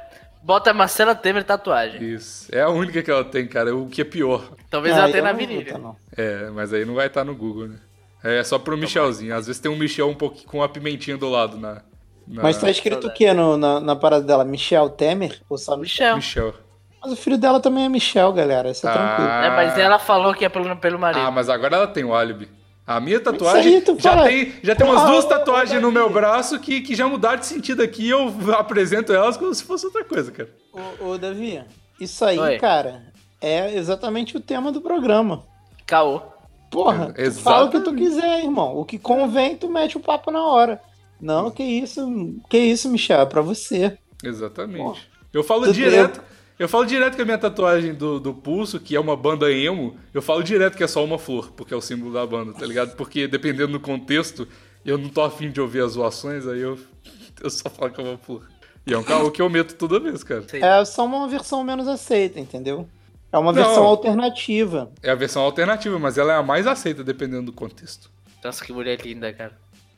Bota Marcela Temer tatuagem. Isso. É a única que ela tem, cara. O que é pior. Talvez Ah, ela tenha na virilha. botar. É, mas aí não vai estar no Google, né? É só pro Michelzinho. Às vezes tem um Michel um pouquinho com uma pimentinha do lado na. na- Mas tá escrito o que no- na, na parada dela? Michel Temer? Ou só Michel? Michel. Mas o filho dela também é Michel, galera. Isso é Ah. tranquilo. É, mas ela falou que é pelo, pelo marido. Ah, mas agora ela tem o álibi. A minha tatuagem aí já fala- tem, já tem umas Ah, duas tatuagens no meu braço que, que já mudaram de sentido aqui e eu apresento elas como se fosse outra coisa, cara. Ô, ô, Davi, isso aí, Oi. cara, é exatamente o tema do programa. Caô. Porra, É, fala o que tu quiser, irmão. O que convém, tu mete o papo na hora. Não, que isso, que isso, Michel, é pra você. Exatamente. Eu falo Tu- direto. Eu falo direto que a minha tatuagem do, do pulso, que é uma banda emo, eu falo direto que é só uma flor, porque é o símbolo da banda, tá ligado? Porque dependendo do contexto, eu não tô afim de ouvir as zoações, aí eu, *laughs* eu só falo que é uma flor. E é um carro que eu meto toda vez, cara. É só uma versão menos aceita, entendeu? É uma Não. versão alternativa. É a versão alternativa, mas ela é a mais aceita dependendo do contexto. Nossa, que mulher linda, cara.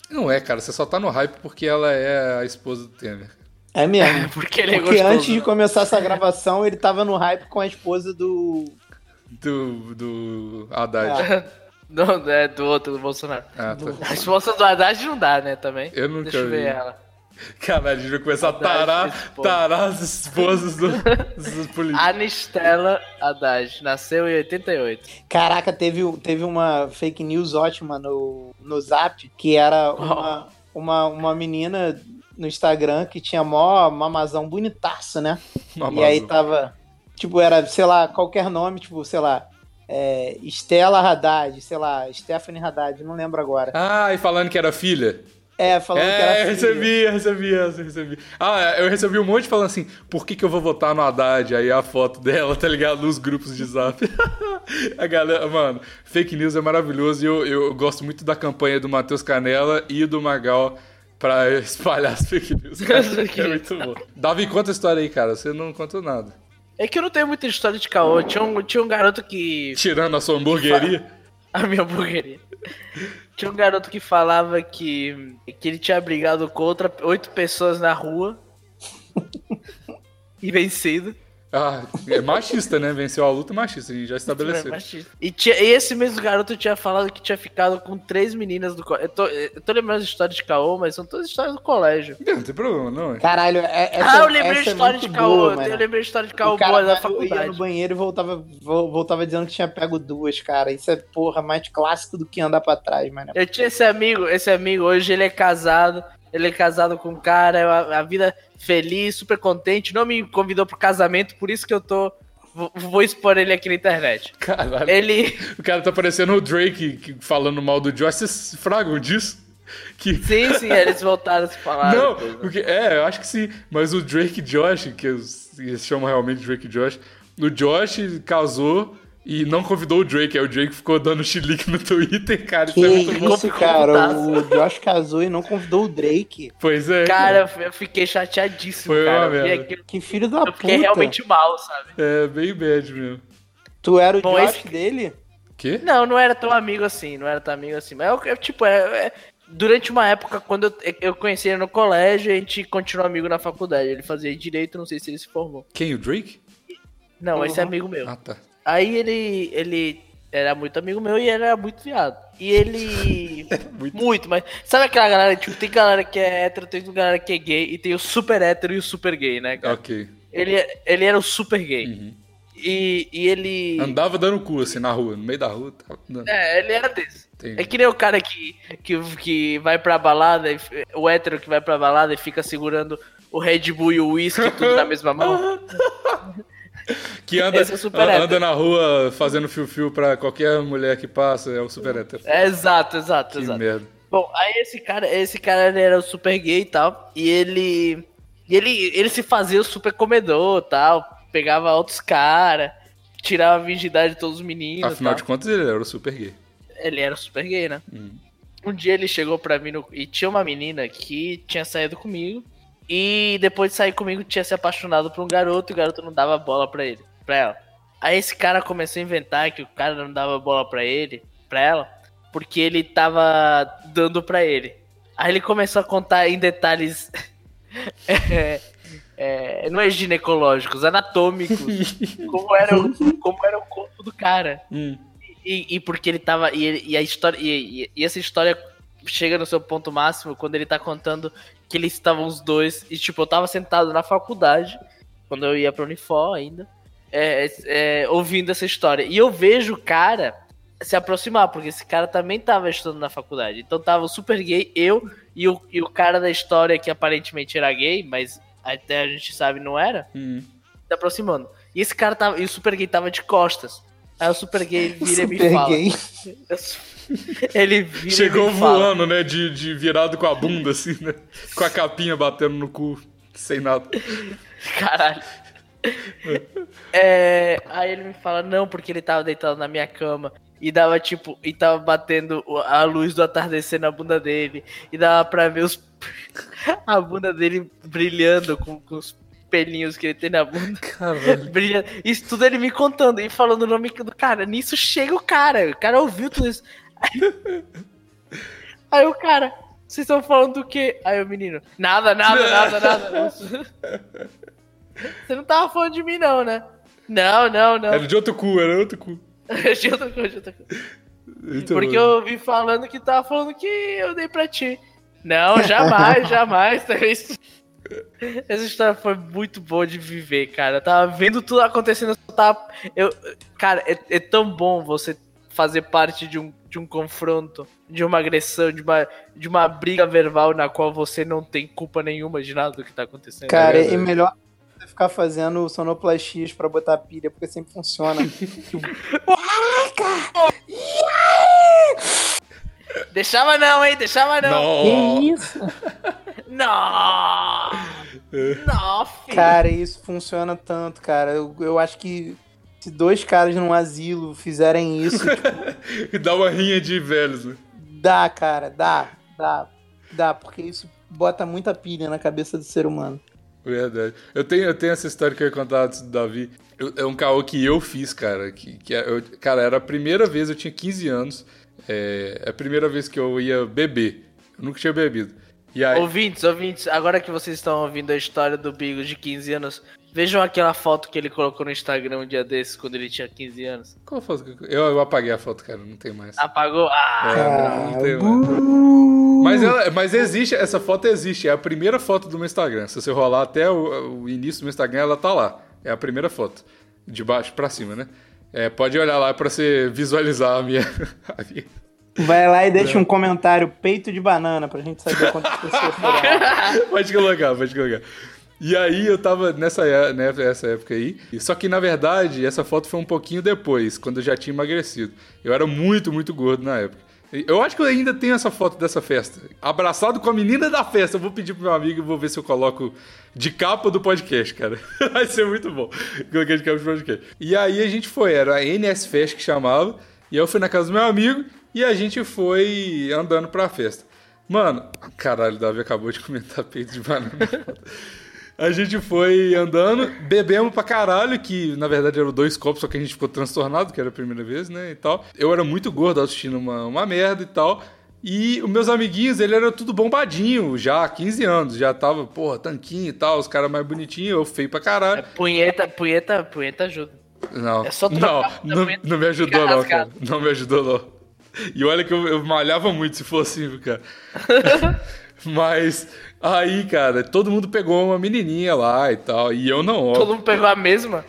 Não é, cara, você só tá no hype porque ela é a esposa do Temer. É mesmo. *laughs* Porque ele é Porque gostoso. antes de começar essa gravação, ele tava no hype com a esposa do. Do. do Haddad. Não, é do outro, do Bolsonaro. Ah, tá. A esposa do Haddad não dá, né, também. Eu nunca Deixa eu ver vi. ela. Caralho, a gente vai começar a tarar, tarar as esposas do- *laughs* dos políticos. Anistela Haddad, nasceu em 88. Caraca, teve, teve uma fake news ótima no, no Zap, que era uma, uma, uma menina no Instagram que tinha mó mamazão bonitaço, né? E aí tava, tipo, era, sei lá, qualquer nome, tipo, sei lá, é, Estela Haddad, sei lá, Stephanie Haddad, não lembro agora. Ah, e falando que era filha? É, falando que era É, recebi, eu recebi, eu recebi. Ah, eu recebi um monte falando assim, por que, que eu vou votar no Haddad? Aí a foto dela, *laughs* tá ligado? Nos grupos de zap. *laughs* a galera, mano, fake news é maravilhoso e eu, eu gosto muito da campanha do Matheus Canela e do Magal pra *laughs* espalhar as fake news. É muito bom. Davi, conta a história aí, cara. Você não contou nada. É que eu não tenho muita história de caô. Tinha um, tinha um garoto que. Tirando a sua hamburgueria. A minha hamburgueria. Tinha um garoto que falava que, que ele tinha brigado contra oito pessoas na rua. *laughs* e vencido. Ah, é machista, né? Venceu a luta machista, a gente já estabeleceu. Machista. E, tinha, e esse mesmo garoto tinha falado que tinha ficado com três meninas do colégio. Eu tô, eu tô lembrando as histórias de caô, mas são todas histórias do colégio. Não, não tem problema, não. é. Caralho, é, essa, ah, eu lembrei a é história de muito caô. boa, eu lembrei a história de caô O cara boa da vai- ia no faculdade. banheiro e voltava, vo- voltava dizendo que tinha pego duas, cara. Isso é, porra, mais clássico do que andar pra trás, mano. Eu tinha esse amigo, esse amigo hoje ele é casado, ele é casado com um cara, a, a vida feliz, super contente, não me convidou pro casamento, por isso que eu tô vou, vou expor ele aqui na internet. Caralho. Ele, O cara tá parecendo o Drake falando mal do Josh. Vocês fragam disso? Que... sim, sim, eles voltaram a se falar. Não, depois, né? porque, é, eu acho que sim. Mas o Drake Josh, que eles, chamam realmente Drake Josh, o Josh casou e não convidou o Drake. Aí o Drake ficou dando chilique no Twitter, cara. Que isso é isso, cara? O Josh casou e não convidou o Drake. Pois é. Cara, eu fiquei chateadíssimo, Foi cara. uma Eu, merda. Que filho da eu puta. fiquei realmente mal, sabe? É bem bad mesmo. Tu era o Bom, Josh esse- dele? Quê? Não, não era tão amigo assim, não era tão amigo assim. Mas eu, eu, tipo, é, é- durante uma época, quando eu, eu conheci ele no colégio, a gente continuou amigo na faculdade. Ele fazia direito, não sei se ele se formou. Quem? O Drake? Não, esse é Uhum. amigo meu. Ah, tá. Aí ele, ele era muito amigo meu e ele era muito viado. E ele. *laughs* Muito. muito, mas. Sabe aquela galera? Tipo, tem galera que é hétero, tem galera que é gay, e tem o super hétero e o super gay, né, cara? Ok. Ele, ele era o super gay. Uhum. E, e ele. Andava dando cu, assim, na rua, no meio da rua. Tava dando. É, ele era desse. Entendi. É que nem o cara que, que, que vai pra balada, e o hétero que vai pra balada e fica segurando o Red Bull e o uísque tudo na mesma mão. *laughs* Que anda, é o anda na rua fazendo fio-fio pra qualquer mulher que passa, é o super hétero. É, exato, exato, Que exato. merda. Bom, aí esse cara, esse cara era o super gay e tal, e ele e ele ele se fazia o super comedor, tal, pegava outros caras, tirava a virgindade de todos os meninos, Afinal de contas, ele era o super gay. ele era super gay, né? Hum. Um dia ele chegou pra mim no- e tinha uma menina que tinha saído comigo e depois de sair comigo tinha se apaixonado por um garoto e o garoto não dava bola pra ele, pra ela. Aí esse cara começou a inventar que o cara não dava bola pra ele, pra ela, porque ele tava dando pra ele. Aí ele começou a contar em detalhes *laughs* é, é, não é ginecológicos, anatômicos, *laughs* como era, o, como era o corpo do cara. Hum. E, e porque ele tava. E, ele- e a história. E, e- e essa história chega no seu ponto máximo quando ele tá contando que eles estavam os dois. E tipo, eu tava sentado na faculdade, quando eu ia pra Unifor ainda, é, é, ouvindo essa história. E eu vejo o cara se aproximar, porque esse cara também tava estudando na faculdade. Então tava o super gay, eu e o, e o cara da história que aparentemente era gay, mas até a gente sabe não era, Hum. se aproximando. E esse cara tava, e o super gay tava de costas. Aí o super gay vira e me Super fala. gay. *laughs* Ele vira Chegou me fala. voando, né? De, de virado com a bunda, assim, né? Com a capinha batendo no cu, sem nada. Caralho. É, aí ele me fala, não, porque ele tava deitado na minha cama. E dava tipo, e tava batendo a luz do atardecer na bunda dele. E dava pra ver os, *laughs* a bunda dele brilhando com, com os pelinhos que ele tem na bunda. Caralho. *laughs* Isso tudo ele me contando e falando o nome do cara. Nisso chega o cara. O cara ouviu tudo isso. *laughs* Aí, o cara, vocês estão falando do quê? Aí o menino, nada, nada, nada, nada. *laughs* Você não tava falando de mim, não, né? Não, não, não. Era de outro cu, era outro cu. *laughs* De outra coisa, de coisa. Muito Porque bom. eu vi falando que tava falando que eu dei pra ti. Não, jamais, jamais. Essa história foi muito boa de viver, cara. Eu tava vendo tudo acontecendo. Eu só tava, eu, cara, é, é tão bom você fazer parte de um, de um confronto, de uma agressão, de uma, de uma briga verbal na qual você não tem culpa nenhuma de nada do que tá acontecendo. Cara, verdade. é melhor você ficar fazendo sonoplastias pra botar pilha, porque sempre funciona. *laughs* Deixava não, hein? Deixava não. Não. que isso? Não. Não, filho. Cara, isso funciona tanto, cara. Eu, eu acho que se dois caras num asilo fizerem isso, *laughs* tipo, Dá uma rinha de velhos, né? dá, cara, dá, dá, dá, porque isso bota muita pilha na cabeça do ser humano. Verdade. Eu tenho, eu tenho essa história que eu ia contar antes do Davi. Eu- é um caô que eu fiz, cara. Que, que é- eu- cara, era a primeira vez, eu tinha 15 anos. É, é a primeira vez que eu ia beber. Eu nunca tinha bebido. E aí. Ouvintes, ouvintes, agora que vocês estão ouvindo a história do Bigos de 15 anos, vejam aquela foto que ele colocou no Instagram um dia desses, quando ele tinha 15 anos. Qual foto? que Eu, eu apaguei a foto, cara, não tem mais. Apagou? Ah, É, não tem mais. Mas, ela- mas existe, essa foto existe. É a primeira foto do meu Instagram. Se você rolar até o, o início do meu Instagram, ela tá lá. É a primeira foto. De baixo pra cima, né? É, pode olhar lá pra você visualizar a minha. *laughs* a minha- Vai lá e deixa um comentário peito de banana pra gente saber quantas pessoas foram. pode *laughs* colocar, pode colocar. E aí eu tava nessa, é- né, nessa época aí. Só que na verdade, essa foto foi um pouquinho depois, quando eu já tinha emagrecido. Eu era muito, muito gordo na época. Eu acho que eu ainda tenho essa foto dessa festa. Abraçado com a menina da festa. Eu vou pedir pro meu amigo e vou ver se eu coloco de capa do podcast, cara. *laughs* Vai ser muito bom. Coloquei de capa do podcast. E aí a gente foi, era a NS Fest que chamava. E eu fui na casa do meu amigo e a gente foi andando pra festa. Mano, caralho, o Davi acabou de *laughs* comentar peito de banana. A gente foi andando, bebemos pra caralho, que na verdade eram dois copos, só que a gente ficou transtornado, que era a primeira vez, né, e tal. Eu era muito gordo, assistindo uma, uma merda e tal. E os meus amiguinhos, ele era tudo bombadinho, já, 15 anos, já tava, porra, tanquinho e tal, os caras mais bonitinhos, eu feio pra caralho. É punheta, punheta, punheta ajuda. Não, É só não, trocar não, não me ajudou não, cara. Não me ajudou não. E olha que eu, eu malhava muito se fosse, viu, cara. *laughs* Mas aí, cara, todo mundo pegou uma menininha lá e tal, e eu não, ó. Todo mundo pegou a mesma?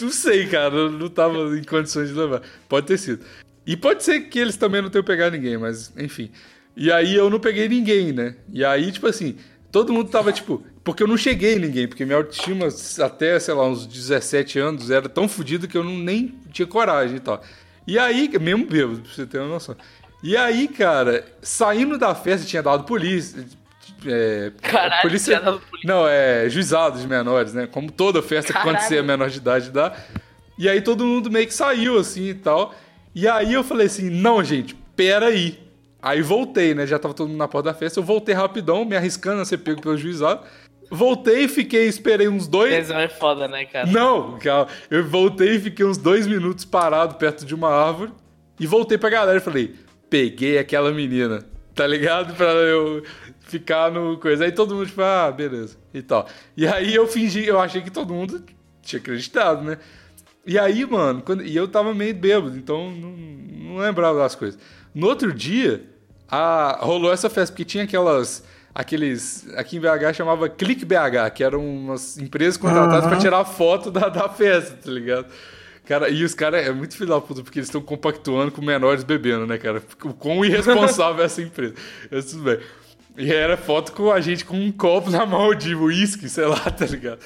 Não sei, cara, eu não tava em condições de levar. Pode ter sido. E pode ser que eles também não tenham pegado ninguém, mas enfim. E aí eu não peguei ninguém, né? E aí, tipo assim, todo mundo tava tipo. Porque eu não cheguei em ninguém, porque minha autoestima até, sei lá, uns 17 anos era tão fodida que eu não, nem tinha coragem e tal. E aí, mesmo bêbado, pra você ter uma noção. E aí, cara, saindo da festa, tinha dado polícia. É, Caralho, polícia. Não, é juizados de menores, né? Como toda festa que Caralho. quando você é menor de idade dá. E aí todo mundo meio que saiu assim e tal. E aí eu falei assim: não, gente, pera aí. Aí voltei, né? Já tava todo mundo na porta da festa. Eu voltei rapidão, me arriscando a ser pego pelo juizado. Voltei, fiquei, esperei uns dois. Tesão é foda, né, cara? Não, calma. Eu voltei e fiquei uns dois minutos parado perto de uma árvore. E voltei pra galera e falei: peguei aquela menina, tá ligado? Pra eu ficar no coisa. Aí todo mundo, tipo, ah, beleza. E tal. E aí eu fingi, eu achei que todo mundo tinha acreditado, né? E aí, mano, quando, e eu tava meio bêbado, então não, não lembrava das coisas. No outro dia, a, rolou essa festa, porque tinha aquelas. Aqueles. Aqui em BH chamava Clique BH, que eram umas empresas contratadas pra tirar foto da, da festa, tá ligado? Cara, e os caras é muito filho da puta, porque eles estão compactuando com menores bebendo, né, cara? O quão irresponsável é essa empresa. Mas tudo bem. E era foto com a gente com um copo na mão de uísque, sei lá, tá ligado?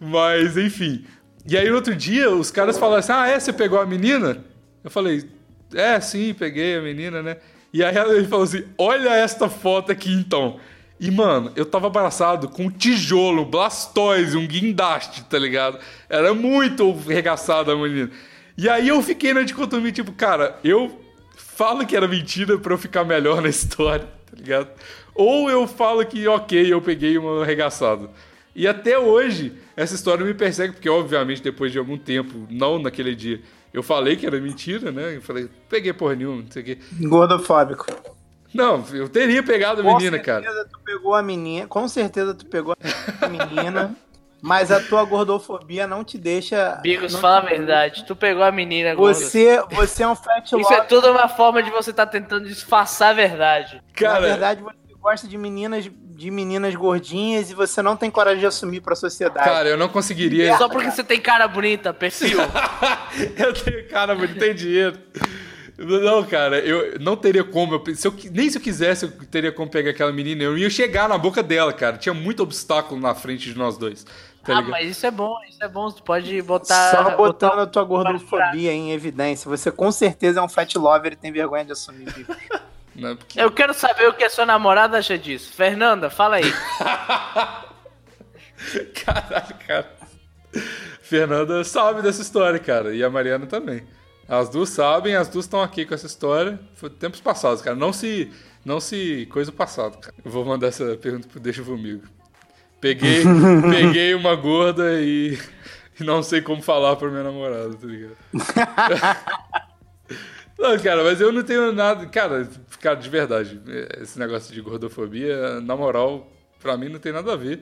Mas, enfim. E aí, no outro dia, os caras falaram assim: Ah, é? Você pegou a menina? Eu falei: É, sim, peguei a menina, né? E aí ele falou assim: Olha esta foto aqui então. E, mano, eu tava abraçado com um tijolo, um Blastoise, um guindaste, tá ligado? Era muito regaçado a menina. E aí eu fiquei na dicotomia, tipo, cara, eu falo que era mentira pra eu ficar melhor na história, *laughs* tá ligado? Ou eu falo que, ok, eu peguei uma arregaçada. E até hoje, essa história me persegue, porque, obviamente, depois de algum tempo, não naquele dia, eu falei que era mentira, né? Eu falei, peguei porra nenhuma, não sei o quê. Gordofóbico. Não, eu teria pegado a menina, com cara. certeza tu pegou a menina. Com certeza tu pegou a menina. mas a tua gordofobia não te deixa. Bigos, fala a verdade. Tu pegou a menina. Você, você é um fat Isso é tudo uma forma de você estar tentando disfarçar a verdade. Cara, Na verdade, você gosta de meninas, de meninas gordinhas e você não tem coragem de assumir pra sociedade. cara, eu não conseguiria. Só porque você tem cara bonita, perfil. *laughs* eu tenho cara, não tem dinheiro. Não, cara, eu não teria como. eu- se eu, nem se eu quisesse, eu teria como pegar aquela menina. Eu ia chegar na boca dela, cara. Tinha muito obstáculo na frente de nós dois. Tá ah, ligado? mas isso é bom, isso é bom. Tu pode botar. Só botando botar- a tua gordofobia em evidência. Você com certeza é um fat lover e tem vergonha de assumir. *laughs* Né? Porque- Eu quero saber o que a sua namorada acha disso. Fernanda, fala aí. *laughs* Caralho, cara. Fernanda sabe dessa história, cara. E a Mariana também. As duas sabem, as duas estão aqui com essa história. Foi tempos passados, cara. Não se. Não se. Coisa do passado, cara. Eu vou mandar essa pergunta pro Deixa comigo. Peguei, *laughs* peguei uma gorda e, e não sei como falar pra minha namorada, tá ligado? *laughs* Não, cara, mas eu não tenho nada. Cara, cara, de verdade, esse negócio de gordofobia, na moral, pra mim não tem nada a ver.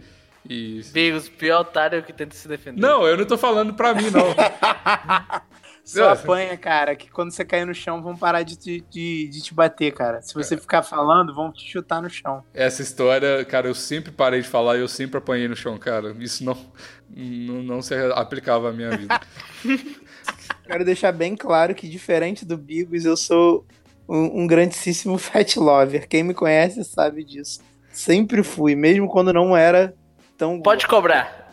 E. Bigos, pior otário que tenta se defender. Não, eu não tô falando pra mim, *laughs* não. Só É. apanha, cara, que quando você cair no chão vão parar de te, de, de te bater, cara. Se você ficar falando, vão te chutar no chão. Essa história, cara, eu sempre parei de falar e eu sempre apanhei no chão, cara. Isso não, não, não se aplicava à minha vida. *laughs* Quero deixar bem claro que, diferente do Bigos, eu sou um, um grandíssimo *laughs* fat lover. Quem me conhece sabe disso. Sempre fui, mesmo quando não era tão. Pode cobrar.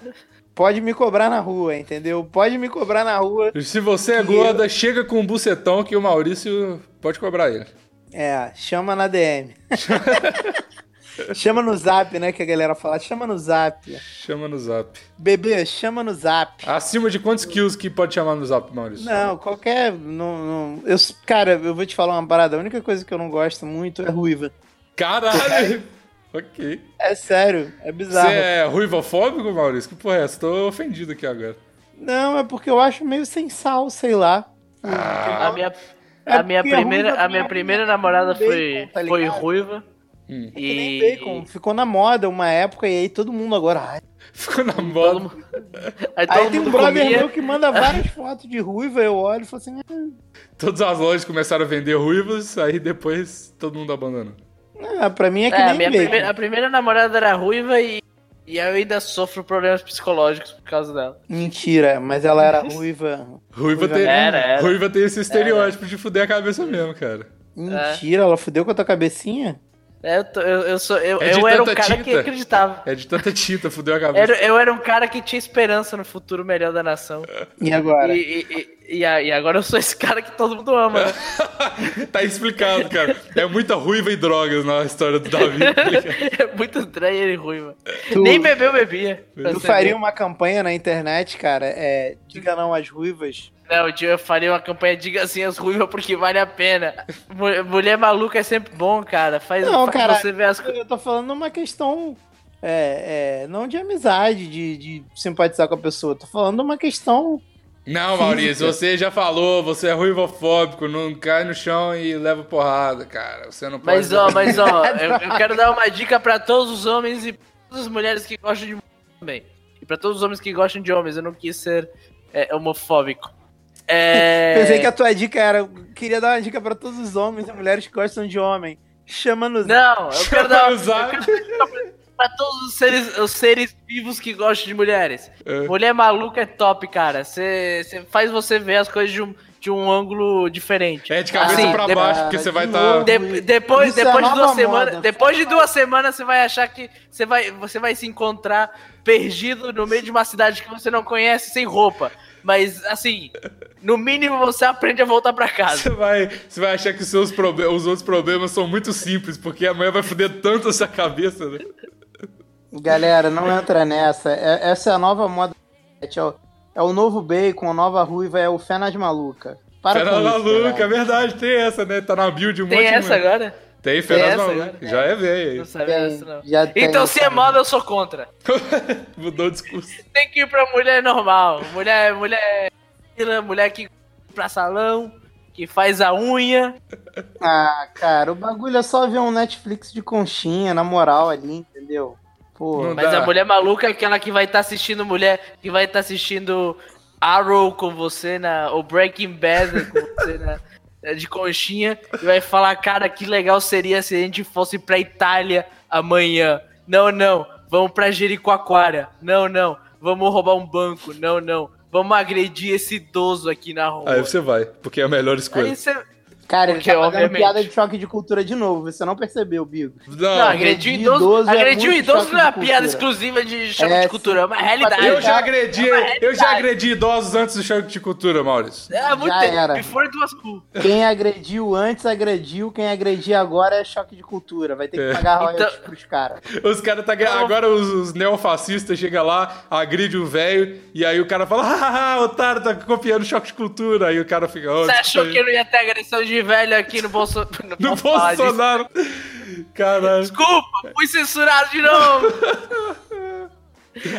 Pode me cobrar na rua, entendeu? Pode me cobrar na rua. Se você é gorda, chega com um bucetão que o Maurício pode cobrar ele. É, chama na DM. *laughs* chama no zap, né? Que a galera fala. Chama no zap. Chama no zap. Bebê, chama no zap. Acima de quantos quilos que pode chamar no zap, Maurício? Não, qualquer. Não, não- eu, cara, eu vou te falar uma parada. A única coisa que eu não gosto muito é ruiva. Caralho! *laughs* ok. É sério, é Você bizarro. é ruivofóbico, Maurício? Que porra é essa? Tô ofendido aqui agora. Não, é porque eu acho meio sem sal, sei lá. A minha, É a minha primeira, a minha tem primeira namorada foi, tá foi ruiva. Hum. Que nem E, bacon. Ficou na moda uma época e aí todo mundo agora. Ai. Ficou na todo moda. mundo, aí todo Aí tem um brother comia. meu que manda várias fotos de ruiva, eu olho e falo assim. Todas as lojas começaram a vender ruivas, aí depois todo mundo abandonou. Ah, pra mim é que É, a nem minha bacon. primeira, a primeira namorada era ruiva e, e eu ainda sofro problemas psicológicos por causa dela. Mentira, mas ela era ruiva. Ruiva, Ruiva tem, era, era. ruiva tem esse estereótipo de fuder a cabeça mesmo, cara. Mentira, ela fudeu com a tua cabecinha? É, Eu, tô- eu, eu, sou, eu, É eu era um cara que tinta? acreditava. É de tanta tinta, fudeu a cabeça. Era, eu era um cara que tinha esperança no futuro melhor da nação. E agora? E, e, e, e e agora eu sou esse cara que todo mundo ama, né? *laughs* tá explicado, cara. É muita ruiva e drogas na história do Davi. tá? *laughs* É muito estranho ele ruiva. Tu- Nem bebeu, bebia. Tu faria uma campanha na internet, cara, é. Diga não às ruivas. Não, eu faria uma campanha Diga assim as ruivas porque vale a pena. Mu- Mulher maluca é sempre bom, cara. Faz, Não, faz cara, você ver as coisas. eu tô falando uma questão. É, é, não de amizade, de, de simpatizar com a pessoa. Tô falando uma questão. Não, Maurício, Física. você já falou, você é ruivofóbico, não cai no chão e leva porrada, cara. Você não pode. Mas ó, *laughs* mas ó, *laughs* eu, eu quero dar uma dica pra todos os homens e todas as mulheres que gostam de mulher também. E pra todos os homens que gostam de homens, eu não quis ser é, homofóbico. É... Pensei que a tua dica era. Queria dar uma dica pra todos os homens e mulheres que gostam de homem. Chama no. Não, eu *laughs* quero dar pra todos os seres, os seres vivos que gostam de mulheres. É. Mulher maluca é top, cara. Você faz você ver as coisas de um, de um ângulo diferente. É de cabeça Assim, pra de- baixo, porque de você vai estar. de- depois Isso é depois de nova duas semanas, depois de duas semanas você vai achar que você vai, você vai se encontrar perdido no meio de uma cidade que você não conhece sem roupa. Mas assim, no mínimo você aprende a voltar pra Você casa. vai, você vai achar que os, seus os outros problemas são muito simples, porque amanhã vai foder tanto a sua cabeça, né? Galera, não entra nessa. É- essa é a nova moda. É o, é o novo bacon, a nova ruiva, é o fé nas maluca. Para isso, maluca, é verdade, tem essa, né? Tá na build um Tem monte de essa agora? Tem Fera essa maluca. agora? Já é velho Não sabia Tem, não. já tem, então se é moda, eu sou contra. *laughs* Mudou o discurso. Tem que ir pra mulher normal. Mulher, mulher, mulher que pra salão, que faz a unha. Ah, cara, o bagulho é só ver um Netflix de conchinha, na moral ali, entendeu? Pô, Mas dá. a mulher maluca é aquela que vai estar assistindo mulher, que vai estar assistindo Arrow com você na ou Breaking Bad com você na de conchinha e vai falar, cara, que legal seria se a gente fosse pra Itália amanhã. Não, não. Vamos pra Jericoacoara. Não, não. Vamos roubar um banco. Não, não. Vamos agredir esse idoso aqui na rua. Aí você vai, porque é a melhor escolha. Aí você cara, ele porque, tá fazendo obviamente. piada de choque de cultura de novo, você não percebeu, Bigo. Não, Não, agredir idoso. idoso é agredir o muito idoso não é uma piada exclusiva de choque É, de cultura, é uma realidade. eu já Cara, agredi, é eu já agredi idosos antes do choque de cultura, Maurício. É, muito Já tempo. era. Before cool. Quem agrediu antes agrediu, quem agredir agora é choque de cultura. Vai ter que É. pagar royalties Então- pros caras. Os caras tá Então- agora os, os neofascistas chegam lá, agride o velho e aí o cara fala: "Haha, *laughs* otário, tá copiando choque de cultura". Aí o cara fica: "Ó, Você achou aí." que eu não ia ter agressão de velho aqui no Bolsonaro? *laughs* no Bolsonaro? Caralho. Desculpa, fui censurado de novo.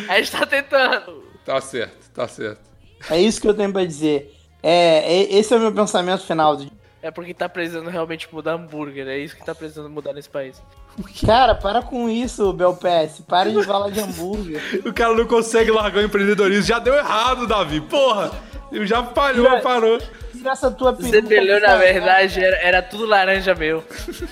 A gente tá tentando. Tá certo, tá certo. É isso que eu tenho pra dizer. É, é- esse é o meu pensamento final. É porque tá precisando realmente mudar hambúrguer. É isso que tá precisando mudar nesse país. Cara, para com isso, Belpes. Para de falar de hambúrguer. *laughs* O cara não consegue largar o empreendedorismo. Já deu errado, Davi. Porra! Eu já falhou, Tira- parou. Tira essa tua peruca. Zebeleu, na verdade, era, era tudo laranja meu.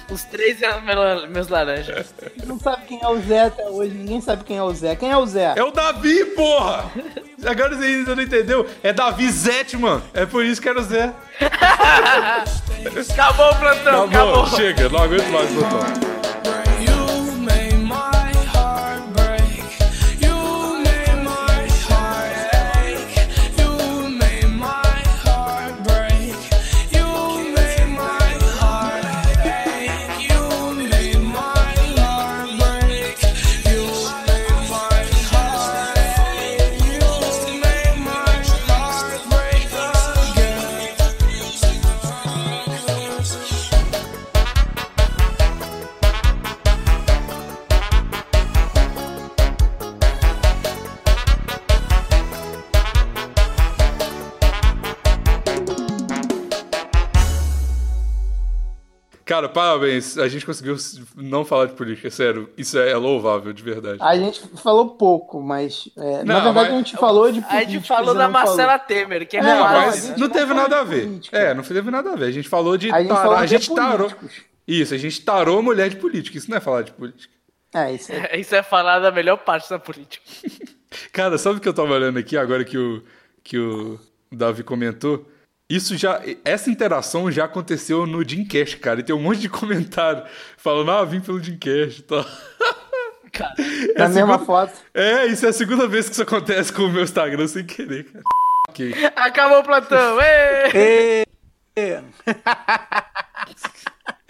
Os três eram meu- meus laranjas. Não sabe quem é o Zé até hoje. Ninguém sabe quem é o Zé. Quem é o Zé? É o Davi, porra! Agora você ainda não entendeu? É Davi Zetman. É por isso que era o Zé. *laughs* Acabou o plantão, Acabou, acabou. chega, não aguento mais, botão. You Cara, parabéns. A gente conseguiu não falar de política, sério. Isso é louvável, de verdade. A gente falou pouco, mas. é, na Não, verdade, mas- a gente falou de A gente falou da não falou. Marcela Temer, que é, É, Não, mas não teve não nada a ver. política. É, não teve nada a ver. A gente falou de A gente falou a gente tarou. Isso, a gente tarou mulher de política. Isso não é falar de política. É, isso aí. *laughs* Isso é falar da melhor parte da política. *laughs* Cara, sabe o que eu tava olhando aqui agora que o, que o Davi comentou? Isso já. Essa interação já aconteceu no Dreamcast, cara. E tem um monte de *laughs* comentário falando, ah, vim pelo Dreamcast e tal. *laughs* Cara, É Na a mesma foto. É, isso é a segunda vez que isso acontece com o meu Instagram sem querer, cara. *laughs* Ok. acabou o plantão. Ê! Ê,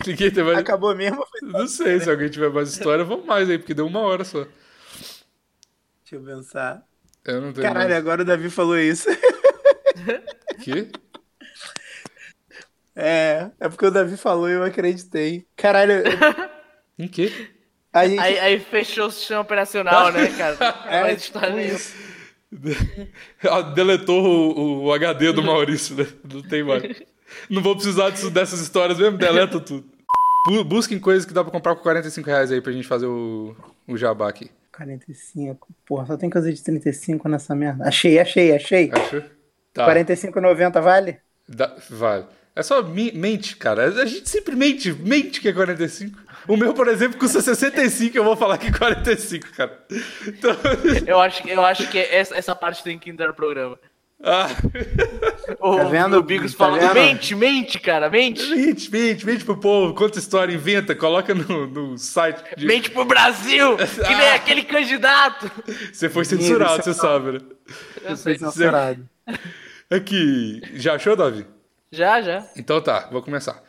Ninguém tem mais. Acabou mesmo? Foi- Não sei, se alguém tiver mais história, vamos mais aí, porque deu uma hora só. Deixa eu pensar. Eu não tenho Caralho, mais. agora o Davi falou isso. Quê? É, é porque o Davi falou e eu acreditei. Caralho, eu- *laughs* Em quê? a gente. Aí, aí fechou o sistema operacional, né, cara? *laughs* É, história tipo isso. *laughs* Ah, Deletou o, o HD do Maurício, né? Não tem mais. Não vou precisar disso- dessas histórias mesmo, deleta tudo. Bu- Busquem coisas que dá pra comprar por 45 reais aí pra gente fazer o, o jabá aqui. 45. Porra, só tem coisa de 35 nessa merda. Achei, achei, achei. Achou? Tá. 45,90 vale? Dá- vale. É só mente, cara. A gente sempre mente, mente que é 45. O meu, por exemplo, custa 65, eu vou falar que é 45, cara. Então, *laughs* Eu acho, que- eu acho que essa, essa parte tem que entrar no programa. ah, O, Tá vendo? o Bigos Tá falando, vendo? mente, mente, cara, mente. mente, mente, mente pro povo, conta história, inventa, coloca no, no site. de- Mente pro Brasil, que nem aquele candidato. Você foi censurado, Isso é você sabe, né? Eu sei. Foi censurado. Aqui, já achou, Davi? Já, já. Então tá, vou começar.